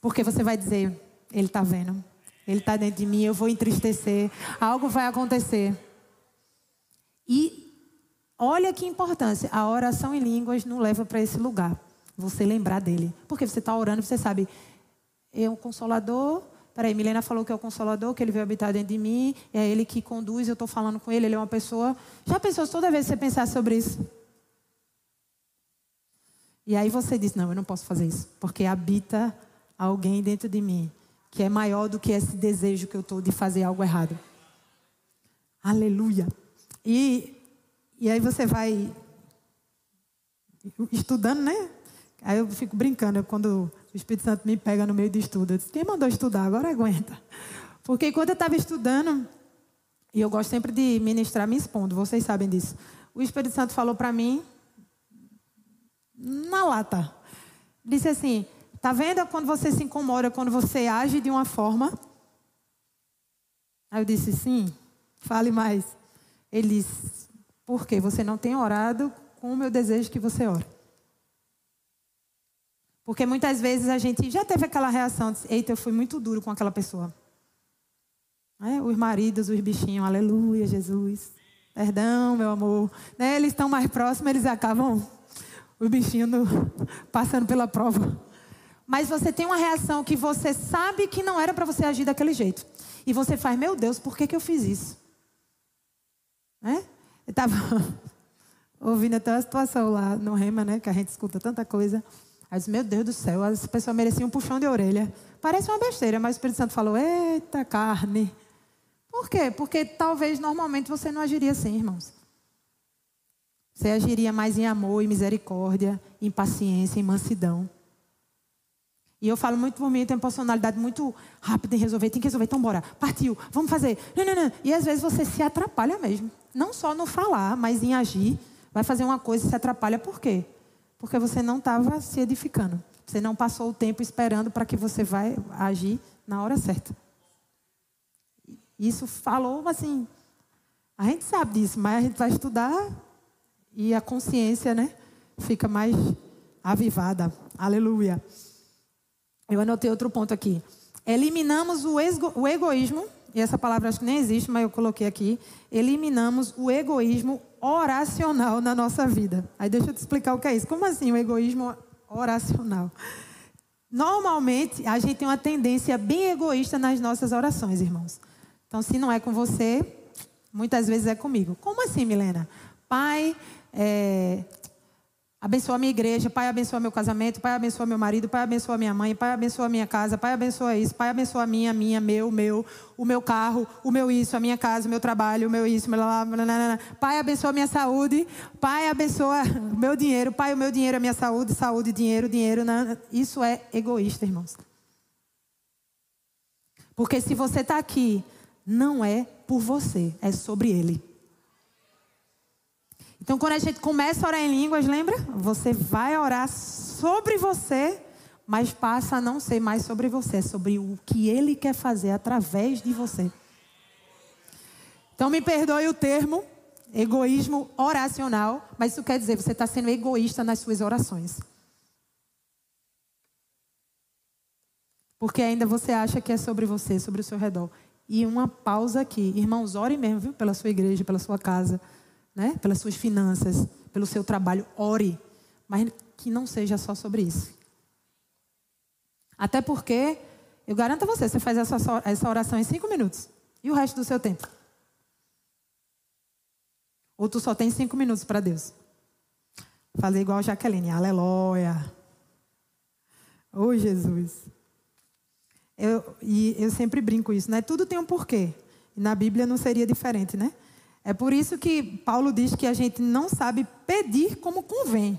A: Porque você vai dizer, ele está vendo. Ele está dentro de mim, eu vou entristecer. Algo vai acontecer. E olha que importância. A oração em línguas não leva para esse lugar. Você lembrar dele. Porque você está orando, você sabe, é um consolador. Peraí, Milena falou que é o consolador, que ele veio habitar dentro de mim. É ele que conduz, eu estou falando com ele, ele é uma pessoa. Já pensou toda vez que você pensar sobre isso? E aí você diz: Não, eu não posso fazer isso, porque habita alguém dentro de mim que é maior do que esse desejo que eu estou de fazer algo errado. Aleluia. E, e aí você vai estudando, né? Aí eu fico brincando quando o Espírito Santo me pega no meio do estudo. Eu disse, quem mandou estudar? Agora aguenta. Porque quando eu estava estudando, e eu gosto sempre de ministrar me expondo, vocês sabem disso. O Espírito Santo falou para mim, na lata. Disse assim: Tá vendo quando você se incomoda, quando você age de uma forma? Aí eu disse, sim, fale mais. Ele disse, por quê? Você não tem orado com o meu desejo que você ora. Porque muitas vezes a gente já teve aquela reação, de, eita, eu fui muito duro com aquela pessoa. É, os maridos, os bichinhos, aleluia, Jesus. Perdão, meu amor. Né, eles estão mais próximos, eles acabam, os bichinhos no, passando pela prova mas você tem uma reação que você sabe que não era para você agir daquele jeito. E você faz, meu Deus, por que, que eu fiz isso? Né? Eu estava ouvindo até uma situação lá no Rema, né? Que a gente escuta tanta coisa. Aí disse, meu Deus do céu, as pessoas mereciam um puxão de orelha. Parece uma besteira, mas o Espírito Santo falou, eita carne. Por quê? Porque talvez normalmente você não agiria assim, irmãos. Você agiria mais em amor e misericórdia, em paciência, em mansidão. E eu falo muito por mim, tenho personalidade muito rápida em resolver, tem que resolver, então bora, partiu, vamos fazer. Não, não, não. E às vezes você se atrapalha mesmo. Não só no falar, mas em agir. Vai fazer uma coisa e se atrapalha por quê? Porque você não estava se edificando. Você não passou o tempo esperando para que você vai agir na hora certa. Isso falou assim. A gente sabe disso, mas a gente vai estudar e a consciência, né, fica mais avivada. Aleluia. Eu anotei outro ponto aqui. Eliminamos o, o egoísmo, e essa palavra acho que nem existe, mas eu coloquei aqui. Eliminamos o egoísmo oracional na nossa vida. Aí deixa eu te explicar o que é isso. Como assim o egoísmo oracional? Normalmente, a gente tem uma tendência bem egoísta nas nossas orações, irmãos. Então, se não é com você, muitas vezes é comigo. Como assim, Milena? Pai, é, Abençoa minha igreja, Pai, abençoa meu casamento, Pai, abençoa meu marido, Pai, abençoa minha mãe, Pai, abençoa minha casa, Pai, abençoa isso, Pai, abençoa minha, minha, meu, meu, o meu carro, o meu isso, a minha casa, o meu trabalho, o meu isso, blá, blá, blá, blá, Pai, abençoa minha saúde, Pai, abençoa o meu dinheiro, Pai, o meu dinheiro, a minha saúde, saúde, dinheiro, dinheiro. Né? Isso é egoísta, irmãos. Porque se você está aqui, não é por você, é sobre Ele. Então, quando a gente começa a orar em línguas, lembra? Você vai orar sobre você, mas passa a não ser mais sobre você, é sobre o que Ele quer fazer através de você. Então, me perdoe o termo egoísmo oracional, mas isso quer dizer você está sendo egoísta nas suas orações. Porque ainda você acha que é sobre você, sobre o seu redor. E uma pausa aqui. Irmãos, ore mesmo, viu? Pela sua igreja, pela sua casa né? pelas suas finanças, pelo seu trabalho, ore, mas que não seja só sobre isso. Até porque, eu garanto a você, você faz essa, oração em cinco minutos. E o resto do seu tempo? Ou tu só tem cinco minutos para Deus? Fazer igual a Jaqueline, aleluia. Oh, Jesus. Eu, e eu sempre brinco isso, né? Tudo tem um porquê. E na Bíblia não seria diferente, né? É por isso que Paulo diz que a gente não sabe pedir como convém.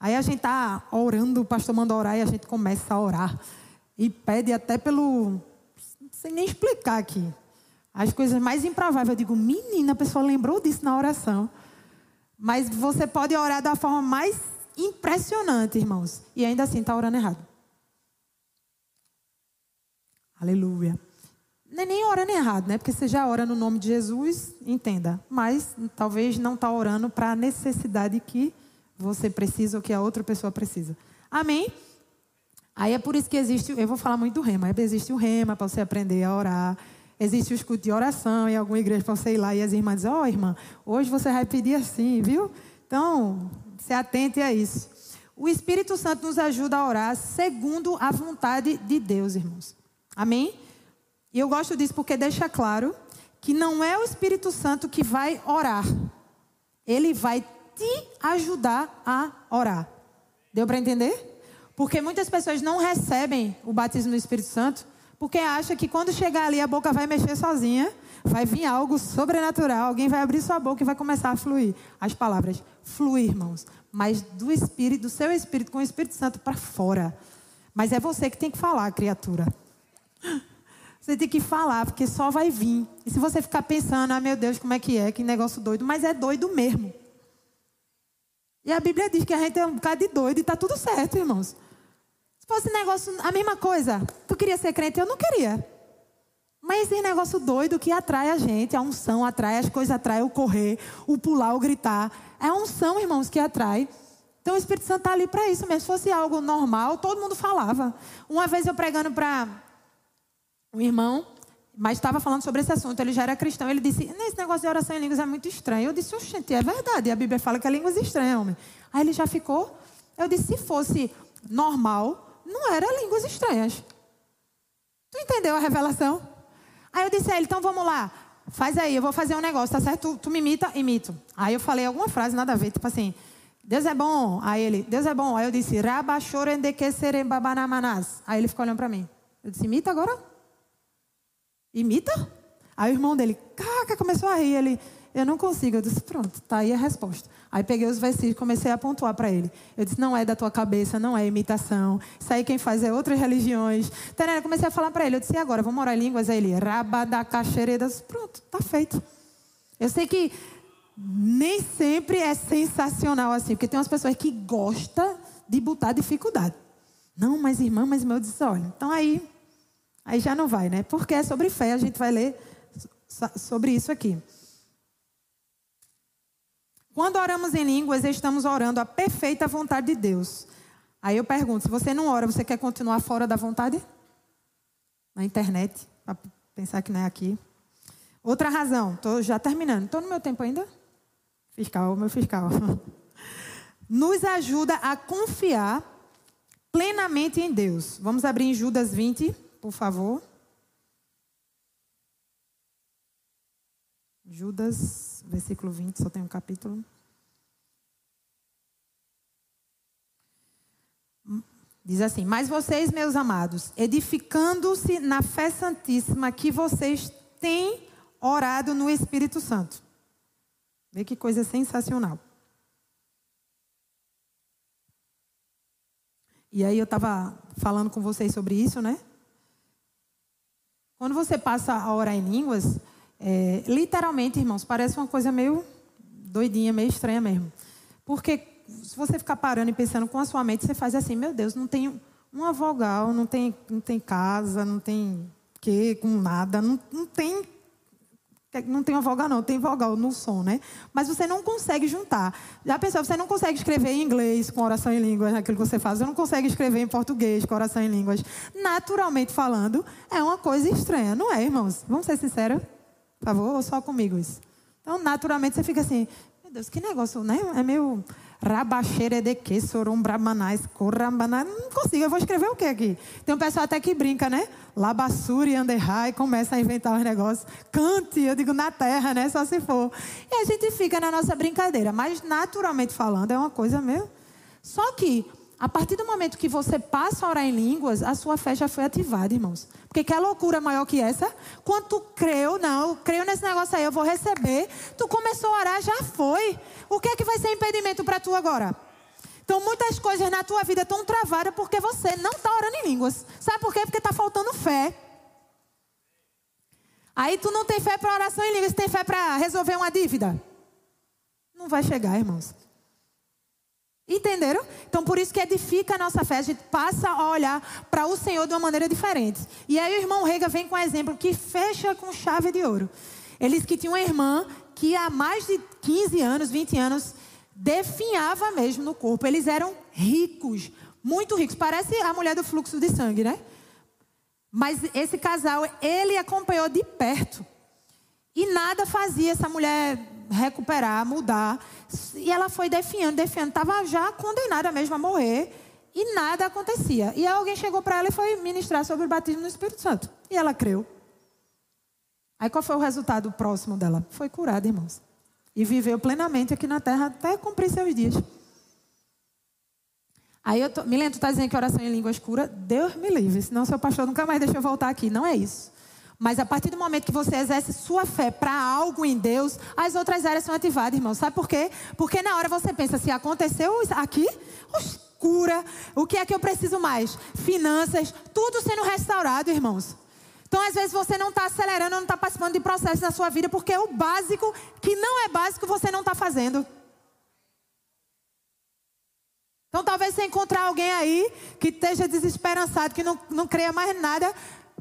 A: Aí a gente está orando, o pastor manda orar e a gente começa a orar. E pede até pelo. Não sei nem explicar aqui. As coisas mais improváveis. Eu digo, menina, a pessoa lembrou disso na oração. Mas você pode orar da forma mais impressionante, irmãos. E ainda assim está orando errado. Aleluia. Não é nem errado, né? Porque você já ora no nome de Jesus, entenda. Mas talvez não está orando para a necessidade que você precisa ou que a outra pessoa precisa. Amém? Aí é por isso que existe, eu vou falar muito do rema. Existe o rema para você aprender a orar. Existe o escudo de oração em alguma igreja para você ir lá e as irmãs dizem, ó oh, irmã, hoje você vai pedir assim, viu? Então, se atente a isso. O Espírito Santo nos ajuda a orar segundo a vontade de Deus, irmãos. Amém? E eu gosto disso porque deixa claro que não é o Espírito Santo que vai orar. Ele vai te ajudar a orar. Deu para entender? Porque muitas pessoas não recebem o batismo do Espírito Santo porque acham que quando chegar ali a boca vai mexer sozinha, vai vir algo sobrenatural, alguém vai abrir sua boca e vai começar a fluir. As palavras fluir, irmãos, mas do espírito, do seu espírito com o Espírito Santo para fora. Mas é você que tem que falar, criatura. Você tem que falar, porque só vai vir. E se você ficar pensando, ah, meu Deus, como é que é? Que negócio doido. Mas é doido mesmo. E a Bíblia diz que a gente é um bocado de doido e está tudo certo, irmãos. Se fosse negócio, a mesma coisa. Tu queria ser crente? Eu não queria. Mas esse negócio doido que atrai a gente, a unção atrai, as coisas atraem, o correr, o pular, o gritar. É a unção, irmãos, que atrai. Então o Espírito Santo está ali para isso mesmo. Se fosse algo normal, todo mundo falava. Uma vez eu pregando para um irmão, mas estava falando sobre esse assunto, ele já era cristão, ele disse, esse negócio de oração em línguas é muito estranho. Eu disse, oxente, é verdade, a Bíblia fala que é línguas estranhas, homem. Aí ele já ficou, eu disse, se fosse normal, não era línguas estranhas. Tu entendeu a revelação? Aí eu disse a ele, então vamos lá, faz aí, eu vou fazer um negócio, tá certo? Tu, tu me imita, imito. Aí eu falei alguma frase, nada a ver, tipo assim, Deus é bom. Aí ele, Deus é bom. Aí eu disse, Rabachorendekeserembabanamanás. Aí ele ficou olhando para mim. Eu disse, imita agora. Imita? Aí o irmão dele, caca, começou a rir. Ele, Eu não consigo. Eu disse, pronto, tá aí a resposta. Aí peguei os versículos e comecei a pontuar para ele. Eu disse, não é da tua cabeça, não é imitação. Isso aí quem faz é outras religiões. Eu comecei a falar para ele. Eu disse, e agora? Vamos orar em línguas? Aí ele, rabadacaxeredas. Pronto, tá feito. Eu sei que nem sempre é sensacional assim, porque tem umas pessoas que gostam de botar dificuldade. Não, mas irmã, mas meu disse, olha, então aí, aí já não vai, né? Porque é sobre fé, a gente vai ler sobre isso aqui. Quando oramos em línguas, estamos orando a perfeita vontade de Deus. Aí eu pergunto, se você não ora, você quer continuar fora da vontade? Na internet, para pensar que não é aqui. Outra razão, estou já terminando. Estou no meu tempo ainda? Fiscal, meu fiscal. Nos ajuda a confiar plenamente em Deus. Vamos abrir em Judas 20, por favor. Judas, versículo 20, só tem um capítulo. Diz assim: Mas vocês, meus amados, edificando-se na fé santíssima que vocês têm orado no Espírito Santo. Vê que coisa sensacional. E aí eu estava falando com vocês sobre isso, né? Quando você passa a orar em línguas, é, literalmente, irmãos, parece uma coisa meio doidinha, meio estranha mesmo. Porque se você ficar parando e pensando com a sua mente, você faz assim, meu Deus, não tem uma vogal, não tem, não tem casa, não tem que com nada, não, não tem não tem uma vogal, não, tem vogal no som, né? Mas você não consegue juntar. Já pensou, você não consegue escrever em inglês com oração em línguas, aquilo que você faz, você não consegue escrever em português com oração em línguas. Naturalmente falando, é uma coisa estranha, não é, irmãos? Vamos ser sinceros? Por favor, ou só comigo isso? Então, naturalmente, você fica assim, meu Deus, que negócio, né? É meio Rabaxeira de que, sorum bramanais, corrambanais. Não consigo, eu vou escrever o que aqui? Tem um pessoal até que brinca, né? Labassuri, Anderrai, começa a inventar os negócios. Cante, eu digo na terra, né? Só se for. E a gente fica na nossa brincadeira. Mas, naturalmente falando, é uma coisa meio. Só que a partir do momento que você passa a orar em línguas, a sua fé já foi ativada, irmãos. Porque que loucura maior que essa? Quando tu creu, não, eu creio nesse negócio aí, eu vou receber. Tu começou a orar, já foi. O que é que vai ser impedimento para tu agora? Então, muitas coisas na tua vida estão travadas porque você não está orando em línguas. Sabe por quê? Porque está faltando fé. Aí tu não tem fé para oração em línguas, tem fé para resolver uma dívida. Não vai chegar, irmãos. Entenderam? Então, por isso que edifica a nossa fé, a gente passa a olhar para o Senhor de uma maneira diferente. E aí o irmão Rega vem com um exemplo que fecha com chave de ouro. Eles que tinham uma irmã que há mais de 15 anos, 20 anos, definhava mesmo no corpo. Eles eram ricos, muito ricos. Parece a mulher do fluxo de sangue, né? Mas esse casal, ele acompanhou de perto. E nada fazia essa mulher recuperar, mudar. E ela foi definhando, definhando. Estava já condenada mesmo a morrer. E nada acontecia. E alguém chegou para ela e foi ministrar sobre o batismo no Espírito Santo. E ela creu. Aí qual foi o resultado próximo dela? Foi curada, irmãos. E viveu plenamente aqui na terra até cumprir seus dias. Aí eu tô, Milena, tu está dizendo que oração em línguas cura? Deus me livre, senão seu pastor nunca mais deixa eu voltar aqui. Não é isso. Mas a partir do momento que você exerce sua fé para algo em Deus, as outras áreas são ativadas, irmão. Sabe por quê? Porque na hora você pensa, se aconteceu aqui, cura, o que é que eu preciso mais? Finanças, tudo sendo restaurado, irmãos. Então, às vezes, você não está acelerando, não está participando de processos na sua vida, porque o básico, que não é básico, você não está fazendo. Então, talvez você encontrar alguém aí que esteja desesperançado, que não, não creia mais nada.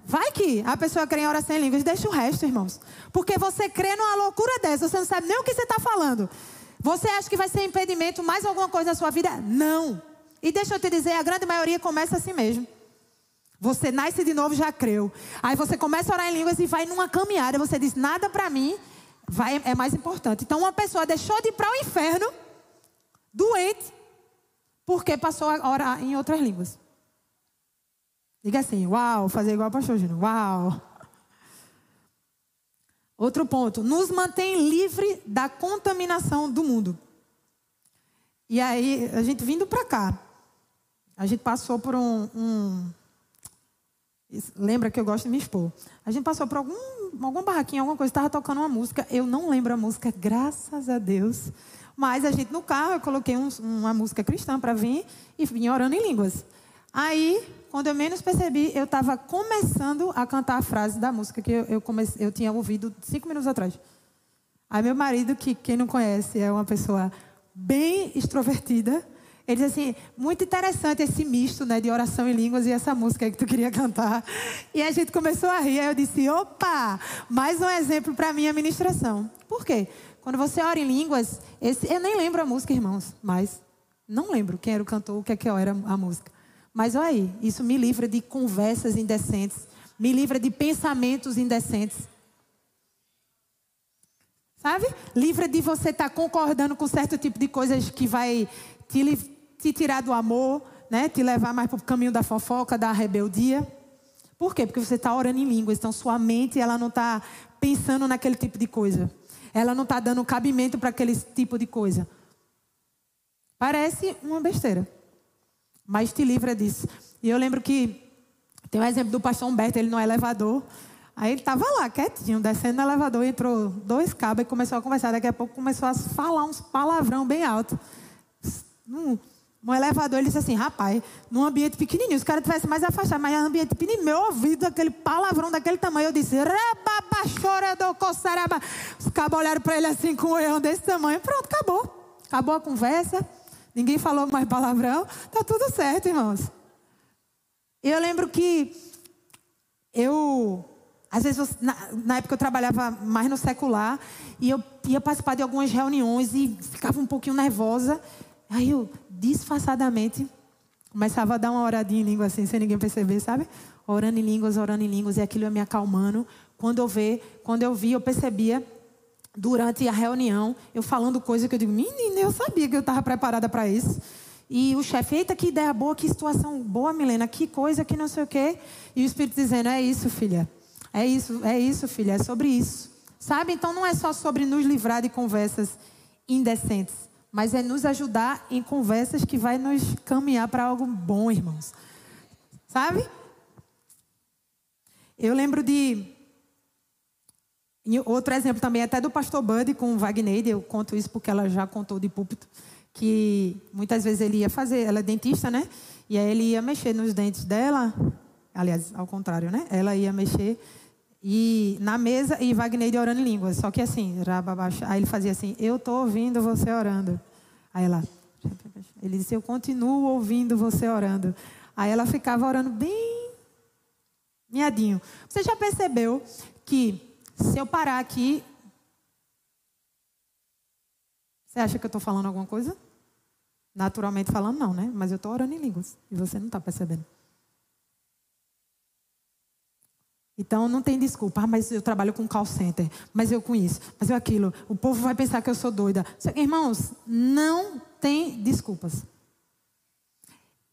A: Vai que a pessoa crê em oração em línguas, deixa o resto, irmãos. Porque você crê numa loucura dessa, você não sabe nem o que você está falando. Você acha que vai ser impedimento mais alguma coisa na sua vida? Não. E deixa eu te dizer, a grande maioria começa assim mesmo. Você nasce de novo já creu. Aí você começa a orar em línguas e vai numa caminhada. Você diz: nada para mim vai, é mais importante. Então uma pessoa deixou de ir para o inferno doente porque passou a orar em outras línguas. Diga assim: uau, fazer igual o pastor Júnior. Uau. Outro ponto: nos mantém livre da contaminação do mundo. E aí, a gente vindo para cá, a gente passou por um, um Lembra que eu gosto de me expor. A gente passou por algum, algum barraquinho, alguma coisa, estava tocando uma música. Eu não lembro a música, graças a Deus. Mas a gente no carro, eu coloquei um, uma música cristã para vir e vim orando em línguas. Aí, quando eu menos percebi, eu estava começando a cantar a frase da música que eu, eu, eu tinha ouvido cinco minutos atrás. Aí meu marido, que quem não conhece, é uma pessoa bem extrovertida, ele disse assim, muito interessante esse misto né, de oração em línguas e essa música que tu queria cantar. E a gente começou a rir. Aí eu disse, opa, mais um exemplo para minha ministração. Por quê? Quando você ora em línguas, esse, eu nem lembro a música, irmãos, mas não lembro quem era o cantor, o que, é que era a música. Mas olha aí, isso me livra de conversas indecentes, me livra de pensamentos indecentes. Sabe? Livra de você estar tá concordando com certo tipo de coisas que vai te te tirar do amor, né? te levar mais para o caminho da fofoca, da rebeldia. Por quê? Porque você está orando em línguas, então sua mente ela não está pensando naquele tipo de coisa. Ela não está dando cabimento para aquele tipo de coisa. Parece uma besteira, mas te livra disso. E eu lembro que tem um exemplo do pastor Humberto, ele no elevador. Aí ele estava lá, quietinho, descendo no elevador, entrou dois cabos e começou a conversar. Daqui a pouco começou a falar uns palavrão bem alto. Hum, um elevador, ele disse assim, rapaz, num ambiente pequenininho, os caras tivessem mais afastado, mas num ambiente pequenininho, meu ouvido, aquele palavrão daquele tamanho, eu disse, os cabos olharam para ele assim, com um olhão desse tamanho, pronto, acabou. Acabou a conversa, ninguém falou mais palavrão, tá tudo certo, irmãos. Eu lembro que eu, às vezes, na, na época eu trabalhava mais no secular, e eu ia participar de algumas reuniões e ficava um pouquinho nervosa, Aí eu, disfarçadamente, começava a dar uma oradinha em língua assim, sem ninguém perceber, sabe? Orando em línguas, orando em línguas, e aquilo ia me acalmando. Quando eu, vi, quando eu vi, eu percebia, durante a reunião, eu falando coisa que eu digo, menina, eu sabia que eu estava preparada para isso. E o chefe, eita, que ideia boa, que situação boa, Milena, que coisa, que não sei o quê. E o Espírito dizendo, é isso, filha. É isso, é isso, filha, é sobre isso. Sabe? Então não é só sobre nos livrar de conversas indecentes mas é nos ajudar em conversas que vai nos caminhar para algo bom, irmãos. Sabe? Eu lembro de outro exemplo também até do pastor Buddy com o Wagner, eu conto isso porque ela já contou de púlpito, que muitas vezes ele ia fazer, ela é dentista, né? E aí ele ia mexer nos dentes dela, aliás, ao contrário, né? Ela ia mexer e na mesa e Wagner orando em línguas. Só que assim, aí ele fazia assim: Eu estou ouvindo você orando. Aí ela, ele disse: Eu continuo ouvindo você orando. Aí ela ficava orando bem miadinho. Você já percebeu que se eu parar aqui. Você acha que eu estou falando alguma coisa? Naturalmente falando, não, né? Mas eu estou orando em línguas. E você não está percebendo. Então não tem desculpa. Ah, mas eu trabalho com call center. Mas eu com isso. Mas eu aquilo. O povo vai pensar que eu sou doida. Irmãos, não tem desculpas.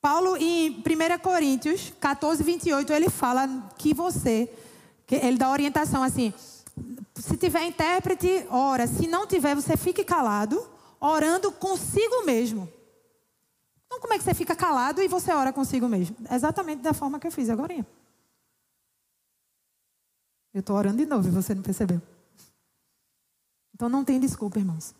A: Paulo, em 1 Coríntios 14, 28, ele fala que você, que ele dá orientação assim: se tiver intérprete, ora. Se não tiver, você fique calado, orando consigo mesmo. Então, como é que você fica calado e você ora consigo mesmo? Exatamente da forma que eu fiz agora. Eu estou orando de novo e você não percebeu. Então não tem desculpa, irmãos.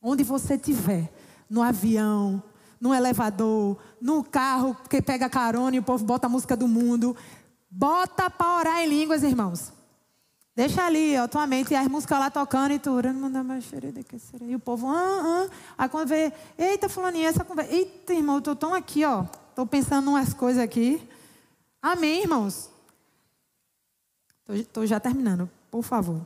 A: Onde você estiver, no avião, no elevador, no carro que pega carona e o povo bota a música do mundo, bota para orar em línguas, irmãos. Deixa ali, ó, tua mente, e as músicas lá tocando e tu E o povo, ah, ah. Aí quando vê, eita, fulaninha, essa conversa. Eita, irmão, eu tô tão aqui, ó. Tô pensando umas coisas aqui. Amém, irmãos? Estou já terminando, por favor.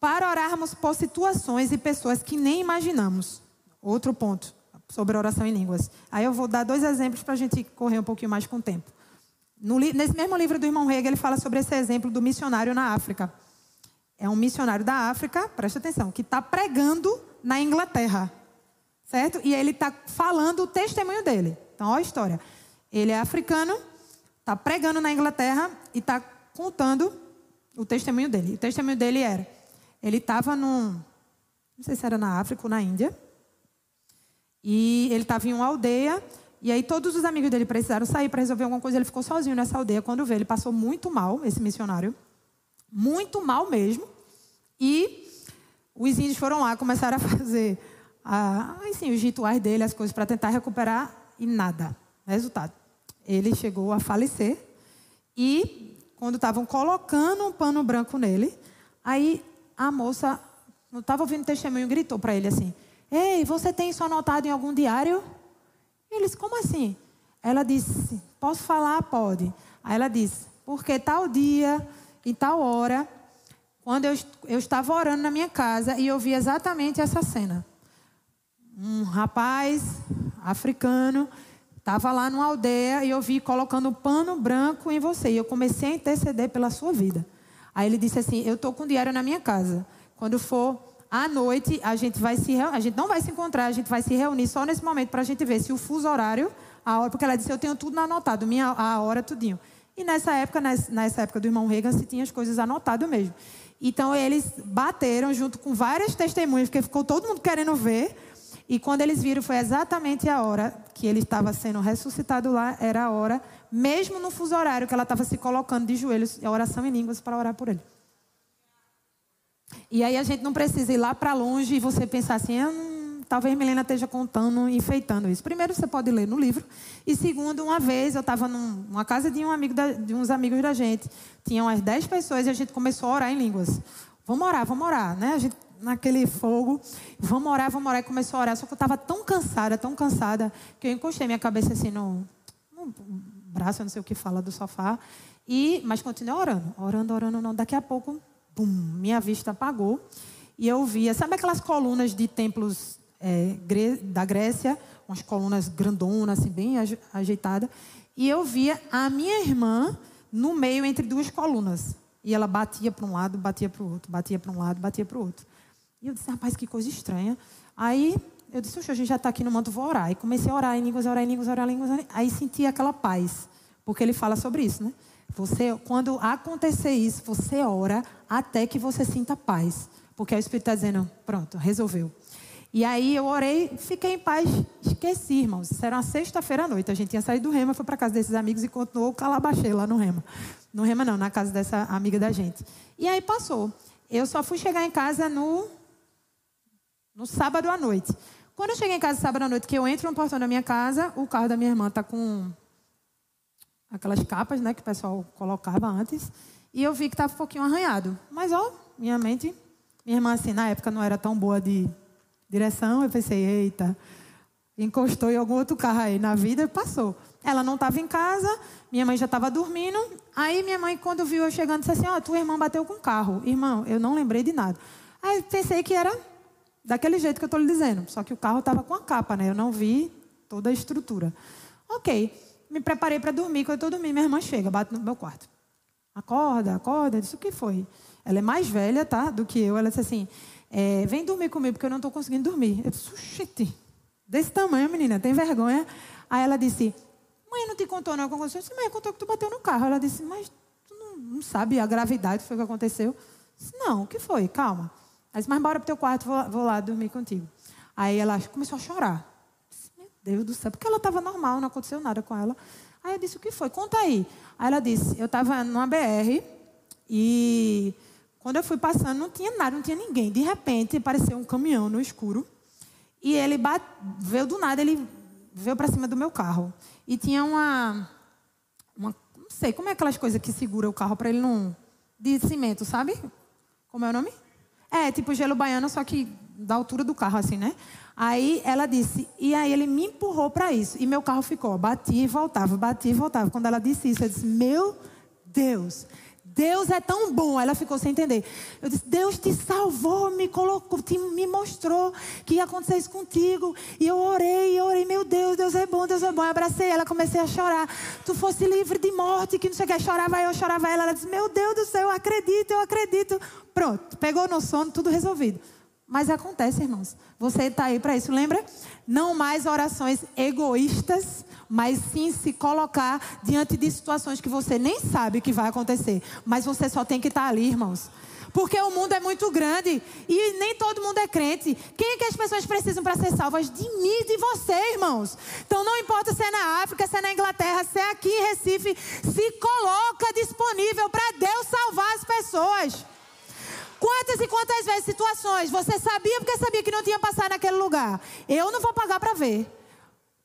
A: Para orarmos por situações e pessoas que nem imaginamos. Outro ponto sobre oração em línguas. Aí eu vou dar dois exemplos para a gente correr um pouquinho mais com o tempo. No, nesse mesmo livro do irmão Hegel, ele fala sobre esse exemplo do missionário na África. É um missionário da África, presta atenção, que está pregando na Inglaterra. Certo? E ele está falando o testemunho dele. Então, olha a história. Ele é africano, está pregando na Inglaterra e está contando o testemunho dele. O testemunho dele era: ele estava num. Não sei se era na África ou na Índia. E ele estava em uma aldeia E aí todos os amigos dele precisaram sair para resolver alguma coisa. Ele ficou sozinho nessa aldeia. Quando vê, ele passou muito mal, esse missionário. Muito mal mesmo. E os índios foram lá, começaram a fazer assim, os rituais dele, as coisas para tentar recuperar e nada. Resultado. Ele chegou a falecer. E quando estavam colocando um pano branco nele, aí a moça, não estava ouvindo testemunho, gritou para ele assim: Ei, você tem isso anotado em algum diário? Eles, como assim? Ela disse: Posso falar? Pode. Aí ela disse: Porque tal dia e tal hora, quando eu, eu estava orando na minha casa e eu vi exatamente essa cena. Um rapaz africano estava lá numa aldeia e eu vi colocando um pano branco em você. E eu comecei a interceder pela sua vida. Aí ele disse assim: Eu estou com o diário na minha casa. Quando for à noite, a gente vai se a gente não vai se encontrar, a gente vai se reunir só nesse momento para a gente ver se o fuso horário, a hora, porque ela disse: Eu tenho tudo anotado, minha, a hora, tudinho. E nessa época, nessa época do irmão Reagan, se tinha as coisas anotadas mesmo. Então eles bateram junto com várias testemunhas, porque ficou todo mundo querendo ver. E quando eles viram, foi exatamente a hora que ele estava sendo ressuscitado lá, era a hora, mesmo no fuso horário, que ela estava se colocando de joelhos, oração em línguas para orar por ele. E aí a gente não precisa ir lá para longe e você pensar assim, ah, hum, talvez Milena esteja contando, enfeitando isso. Primeiro, você pode ler no livro. E segundo, uma vez eu estava numa casa de, um amigo da, de uns amigos da gente. Tinham umas 10 pessoas e a gente começou a orar em línguas. Vamos orar, vamos orar, né? A gente naquele fogo. Vamos orar, vamos orar. E começou a orar. Só que eu estava tão cansada, tão cansada, que eu encostei minha cabeça assim no, no braço, eu não sei o que fala, do sofá. E, mas continuei orando, orando, orando, não. Daqui a pouco, bum, minha vista apagou. E eu via, sabe aquelas colunas de templos é, da Grécia? Umas colunas grandonas, assim, bem ajeitadas. E eu via a minha irmã no meio entre duas colunas. E ela batia para um lado, batia para o outro, batia para um lado, batia para o outro. E eu disse, rapaz, que coisa estranha. Aí eu disse, a gente já está aqui no manto, vou orar. E comecei a orar em línguas, orar em línguas, orar em línguas. Aí senti aquela paz. Porque ele fala sobre isso, né? Você, quando acontecer isso, você ora até que você sinta paz. Porque o Espírito está dizendo, pronto, resolveu. E aí eu orei, fiquei em paz, esqueci, irmãos. Isso era uma sexta-feira à noite. A gente tinha saído do Rema, foi para casa desses amigos e continuou o calabachê lá no Rema. No Rema não, na casa dessa amiga da gente. E aí passou. Eu só fui chegar em casa no no sábado à noite. Quando eu cheguei em casa sábado à noite, que eu entro no portão da minha casa, o carro da minha irmã está com aquelas capas, né, que o pessoal colocava antes, e eu vi que estava um pouquinho arranhado. Mas, ó, minha mente, minha irmã, assim, na época não era tão boa de direção, eu pensei, eita, encostou em algum outro carro aí na vida e passou. Ela não estava em casa, minha mãe já estava dormindo. Aí minha mãe, quando viu eu chegando, disse assim: Ó, oh, tua irmã bateu com o carro. Irmão, eu não lembrei de nada. Aí pensei que era daquele jeito que eu estou lhe dizendo. Só que o carro estava com a capa, né? Eu não vi toda a estrutura. Ok, me preparei para dormir. Quando eu estou dormindo, minha irmã chega, bate no meu quarto. Acorda, acorda. Eu disse, o que foi? Ela é mais velha, tá? Do que eu. Ela disse assim, é, vem dormir comigo, porque eu não estou conseguindo dormir. Eu disse, Oxente, desse tamanho, menina, tem vergonha? Aí ela disse, mãe, não te contou não o que aconteceu? Eu disse, mãe, contou que tu bateu no carro. Ela disse, mas tu não, não sabe a gravidade que foi que aconteceu? Eu disse, não, o que foi? Calma. Ela disse, mas bora pro teu quarto, vou, vou lá dormir contigo. Aí ela começou a chorar. Deus do céu, porque ela estava normal, não aconteceu nada com ela. Aí eu disse, o que foi? Conta aí. Aí ela disse, eu estava numa BR e quando eu fui passando não tinha nada, não tinha ninguém. De repente apareceu um caminhão no escuro e ele bate, veio do nada, ele veio para cima do meu carro. E tinha uma, uma, não sei, como é aquelas coisas que segura o carro para ele não... De cimento, sabe? Como é o nome? É, tipo gelo baiano, só que da altura do carro, assim, né? Aí ela disse, e aí ele me empurrou para isso. E meu carro ficou, batia e voltava, batia e voltava. Quando ela disse isso, eu disse, meu Deus, Deus é tão bom. Ela ficou sem entender. Eu disse: Deus te salvou, me colocou, te, me mostrou que ia acontecer isso contigo. E eu orei, eu orei, meu Deus, Deus é bom, Deus é bom. Eu abracei ela, comecei a chorar. Tu fosse livre de morte, que não sei o que. Chorava eu, chorava ela. Ela disse: Meu Deus do céu, eu acredito, eu acredito. Pronto, pegou no sono, tudo resolvido. Mas acontece, irmãos. Você está aí para isso, lembra? Não mais orações egoístas, mas sim se colocar diante de situações que você nem sabe que vai acontecer. Mas você só tem que estar tá ali, irmãos. Porque o mundo é muito grande e nem todo mundo é crente. Quem é que as pessoas precisam para ser salvas? De mim e de você, irmãos. Então não importa se é na África, se é na Inglaterra, se é aqui em Recife, se coloca disponível para Deus salvar as pessoas. Quantas e quantas vezes situações você sabia porque sabia que não tinha passado naquele lugar? Eu não vou pagar para ver.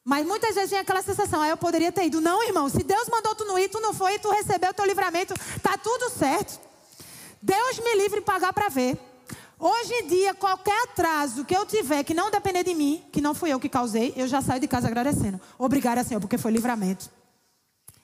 A: Mas muitas vezes vem aquela sensação, ah, eu poderia ter ido. Não, irmão, se Deus mandou tu não ir, tu não foi e tu recebeu o teu livramento, tá tudo certo. Deus me livre pagar para ver. Hoje em dia, qualquer atraso que eu tiver que não depender de mim, que não fui eu que causei, eu já saio de casa agradecendo. Obrigada, Senhor, porque foi livramento.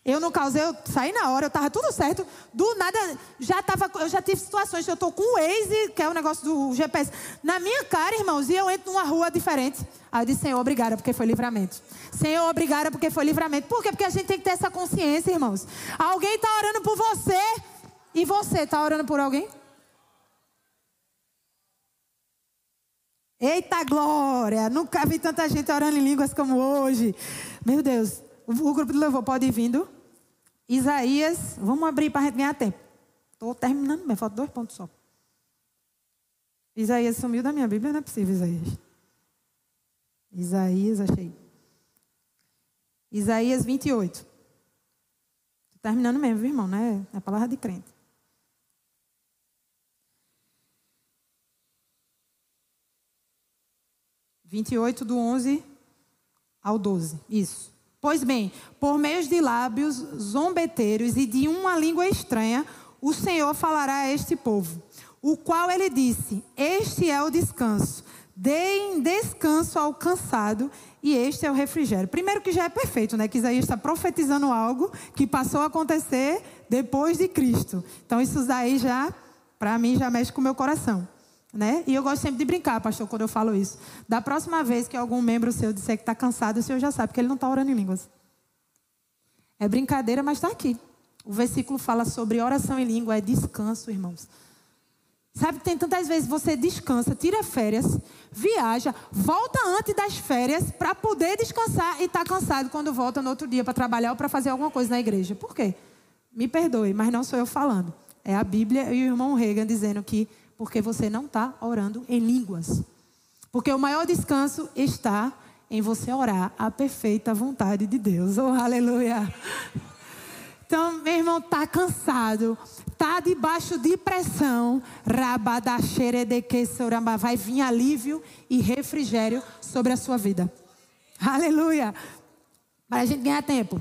A: Eu não causei, eu saí na hora, eu estava tudo certo. Do nada, já tava, eu já tive situações que eu estou com o Waze, que é o negócio do GPS, na minha cara, irmãos, e eu entro numa rua diferente. Aí eu disse, Senhor, obrigada, porque foi livramento. Senhor, obrigada, porque foi livramento. Por quê? Porque a gente tem que ter essa consciência, irmãos. Alguém está orando por você e você está orando por alguém? Eita glória! Nunca vi tanta gente orando em línguas como hoje. Meu Deus. O grupo de louvor pode ir vindo. Isaías, vamos abrir para a gente ganhar tempo. Estou terminando mesmo, falta dois pontos só. Isaías sumiu da minha Bíblia, não é possível, Isaías. Isaías, achei. Isaías 28. Estou terminando mesmo, viu, irmão? Não é, é a palavra de crente. Vinte e oito do onze ao doze. Isso. Pois bem, por meio de lábios zombeteiros e de uma língua estranha, o Senhor falará a este povo, o qual ele disse: Este é o descanso. Deem descanso ao cansado e este é o refrigério. Primeiro que já é perfeito, né? Que Isaías está profetizando algo que passou a acontecer depois de Cristo. Então isso daí já, para mim, já mexe com o meu coração. Né? E eu gosto sempre de brincar, pastor, quando eu falo isso. Da próxima vez que algum membro seu disser que está cansado, o senhor já sabe que ele não está orando em línguas. É brincadeira, mas está aqui. O versículo fala sobre oração em língua, é descanso, irmãos. Sabe, tem tantas vezes você descansa, tira férias, viaja, volta antes das férias para poder descansar e está cansado quando volta no outro dia para trabalhar ou para fazer alguma coisa na igreja. Por quê? Me perdoe, mas não sou eu falando. É a Bíblia e o irmão Reagan dizendo que porque você não está orando em línguas. Porque o maior descanso está em você orar a perfeita vontade de Deus. Oh, aleluia. Então, meu irmão, está cansado, está debaixo de pressão, vai vir alívio e refrigério sobre a sua vida. Aleluia. Para a gente ganhar tempo.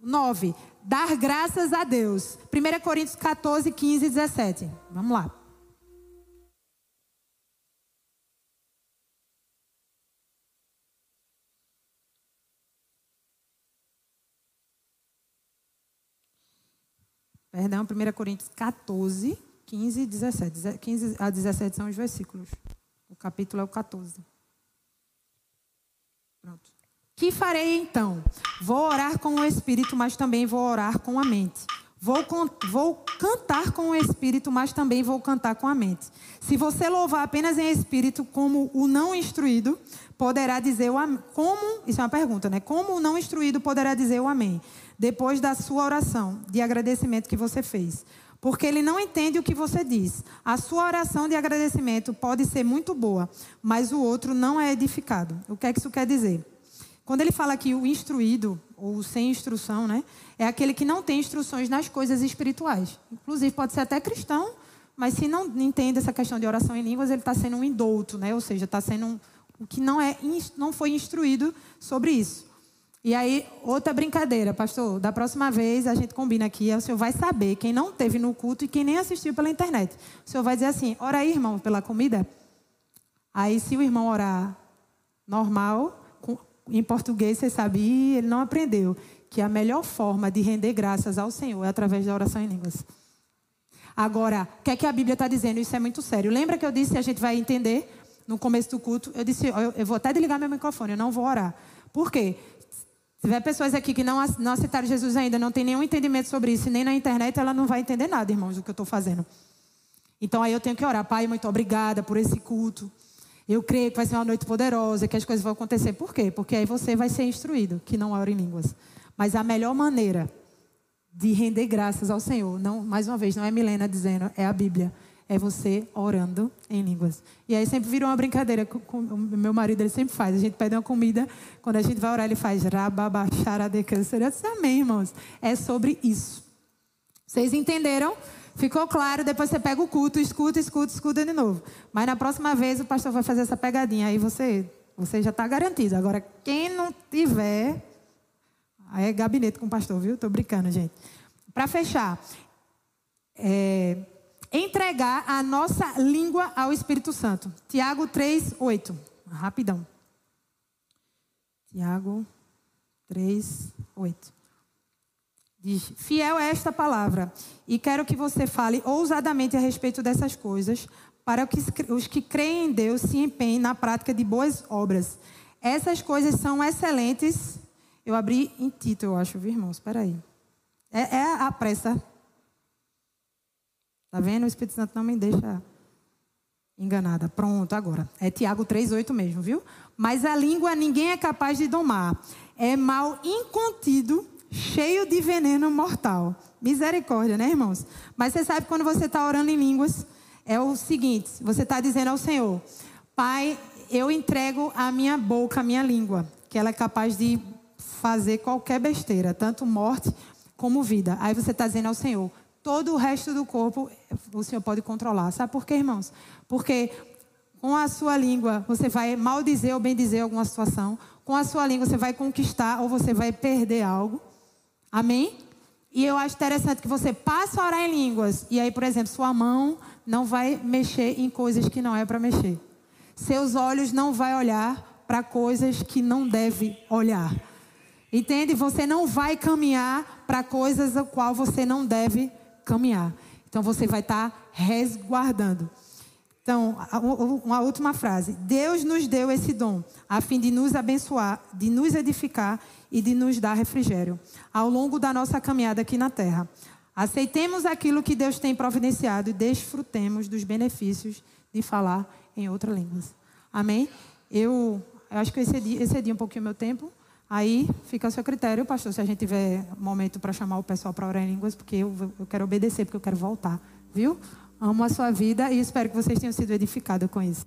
A: 9. Dar graças a Deus. 1 Coríntios 14, 15 e 17. Vamos lá. Perdão, 1 Coríntios 14, 15 e 17. 15 a 17 são os versículos. O capítulo é o 14. Pronto. Que farei então? Vou orar com o espírito, mas também vou orar com a mente. Vou, vou cantar com o espírito, mas também vou cantar com a mente. Se você louvar apenas em espírito, como o não instruído, poderá dizer o amém. Como, isso é uma pergunta, né? Como o não instruído poderá dizer o amém? depois da sua oração de agradecimento que você fez. Porque ele não entende o que você diz. A sua oração de agradecimento pode ser muito boa, mas o outro não é edificado. O que é que isso quer dizer? Quando ele fala que o instruído, ou sem instrução, né, é aquele que não tem instruções nas coisas espirituais. Inclusive, pode ser até cristão, mas se não entende essa questão de oração em línguas, ele está sendo um indouto, né? ou seja, está sendo um, o que não, é, não foi instruído sobre isso. E aí, outra brincadeira, pastor. Da próxima vez a gente combina aqui, o senhor vai saber quem não teve no culto e quem nem assistiu pela internet. O senhor vai dizer assim: ora aí, irmão, pela comida. Aí, se o irmão orar normal, em português, você sabe, ele não aprendeu que a melhor forma de render graças ao Senhor é através da oração em línguas. Agora, o que é que a Bíblia está dizendo? Isso é muito sério. Lembra que eu disse, a gente vai entender no começo do culto, eu disse, eu, eu vou até desligar meu microfone, eu não vou orar. Por quê? Se tiver pessoas aqui que não, não aceitaram Jesus ainda, não tem nenhum entendimento sobre isso, nem na internet, ela não vai entender nada, irmãos, do que eu estou fazendo. Então aí eu tenho que orar. Pai, muito obrigada por esse culto. Eu creio que vai ser uma noite poderosa, que as coisas vão acontecer. Por quê? Porque aí você vai ser instruído, que não ora em línguas. Mas a melhor maneira de render graças ao Senhor, não, mais uma vez, não é Milena dizendo, é a Bíblia. é você orando em línguas. E aí sempre vira uma brincadeira com, o meu marido, ele sempre faz. A gente pede uma comida, quando a gente vai orar, ele faz rababaxaradecancer. Eu disse, amém, irmãos. É sobre isso. Vocês entenderam? Ficou claro? Depois você pega o culto, escuta, escuta, escuta de novo. Mas na próxima vez o pastor vai fazer essa pegadinha. Aí você, você já está garantido. Agora, quem não tiver, aí é gabinete com o pastor, viu? Estou brincando, gente. Para fechar, é, entregar a nossa língua ao Espírito Santo. Tiago 3, 8. Rapidão. Tiago 3, 8. Diz: Fiel é esta palavra, e quero que você fale ousadamente a respeito dessas coisas, para que os que creem em Deus se empenhem na prática de boas obras. Essas coisas são excelentes. Eu abri em Tito, eu acho, viu, irmãos? Espera aí. É, é a pressa. Tá vendo? O Espírito Santo não me deixa enganada. Pronto, agora. É Tiago 3,8 mesmo, viu? Mas a língua ninguém é capaz de domar. É mal incontido cheio de veneno mortal. Misericórdia, né, irmãos? Mas você sabe quando você está orando em línguas, é o seguinte: você está dizendo ao Senhor, Pai, eu entrego a minha boca, a minha língua, que ela é capaz de fazer qualquer besteira, tanto morte como vida. Aí você está dizendo ao Senhor, todo o resto do corpo o Senhor pode controlar. Sabe por quê, irmãos? Porque com a sua língua você vai maldizer ou bendizer alguma situação. Com a sua língua você vai conquistar ou você vai perder algo. Amém? E eu acho interessante que você passa a orar em línguas. E aí, por exemplo, sua mão não vai mexer em coisas que não é para mexer. Seus olhos não vai olhar para coisas que não deve olhar. Entende? Você não vai caminhar para coisas a qual você não deve caminhar. Então você vai estar tá resguardando. Então, uma última frase. Deus nos deu esse dom a fim de nos abençoar, de nos edificar e de nos dar refrigério ao longo da nossa caminhada aqui na terra. Aceitemos aquilo que Deus tem providenciado e desfrutemos dos benefícios de falar em outras línguas. Amém? Eu, eu acho que eu excedi, excedi um pouquinho o meu tempo. Aí fica a seu critério, pastor, se a gente tiver momento para chamar o pessoal para orar em línguas, porque eu, eu quero obedecer, porque eu quero voltar. Viu? Amo a sua vida e espero que vocês tenham sido edificados com isso.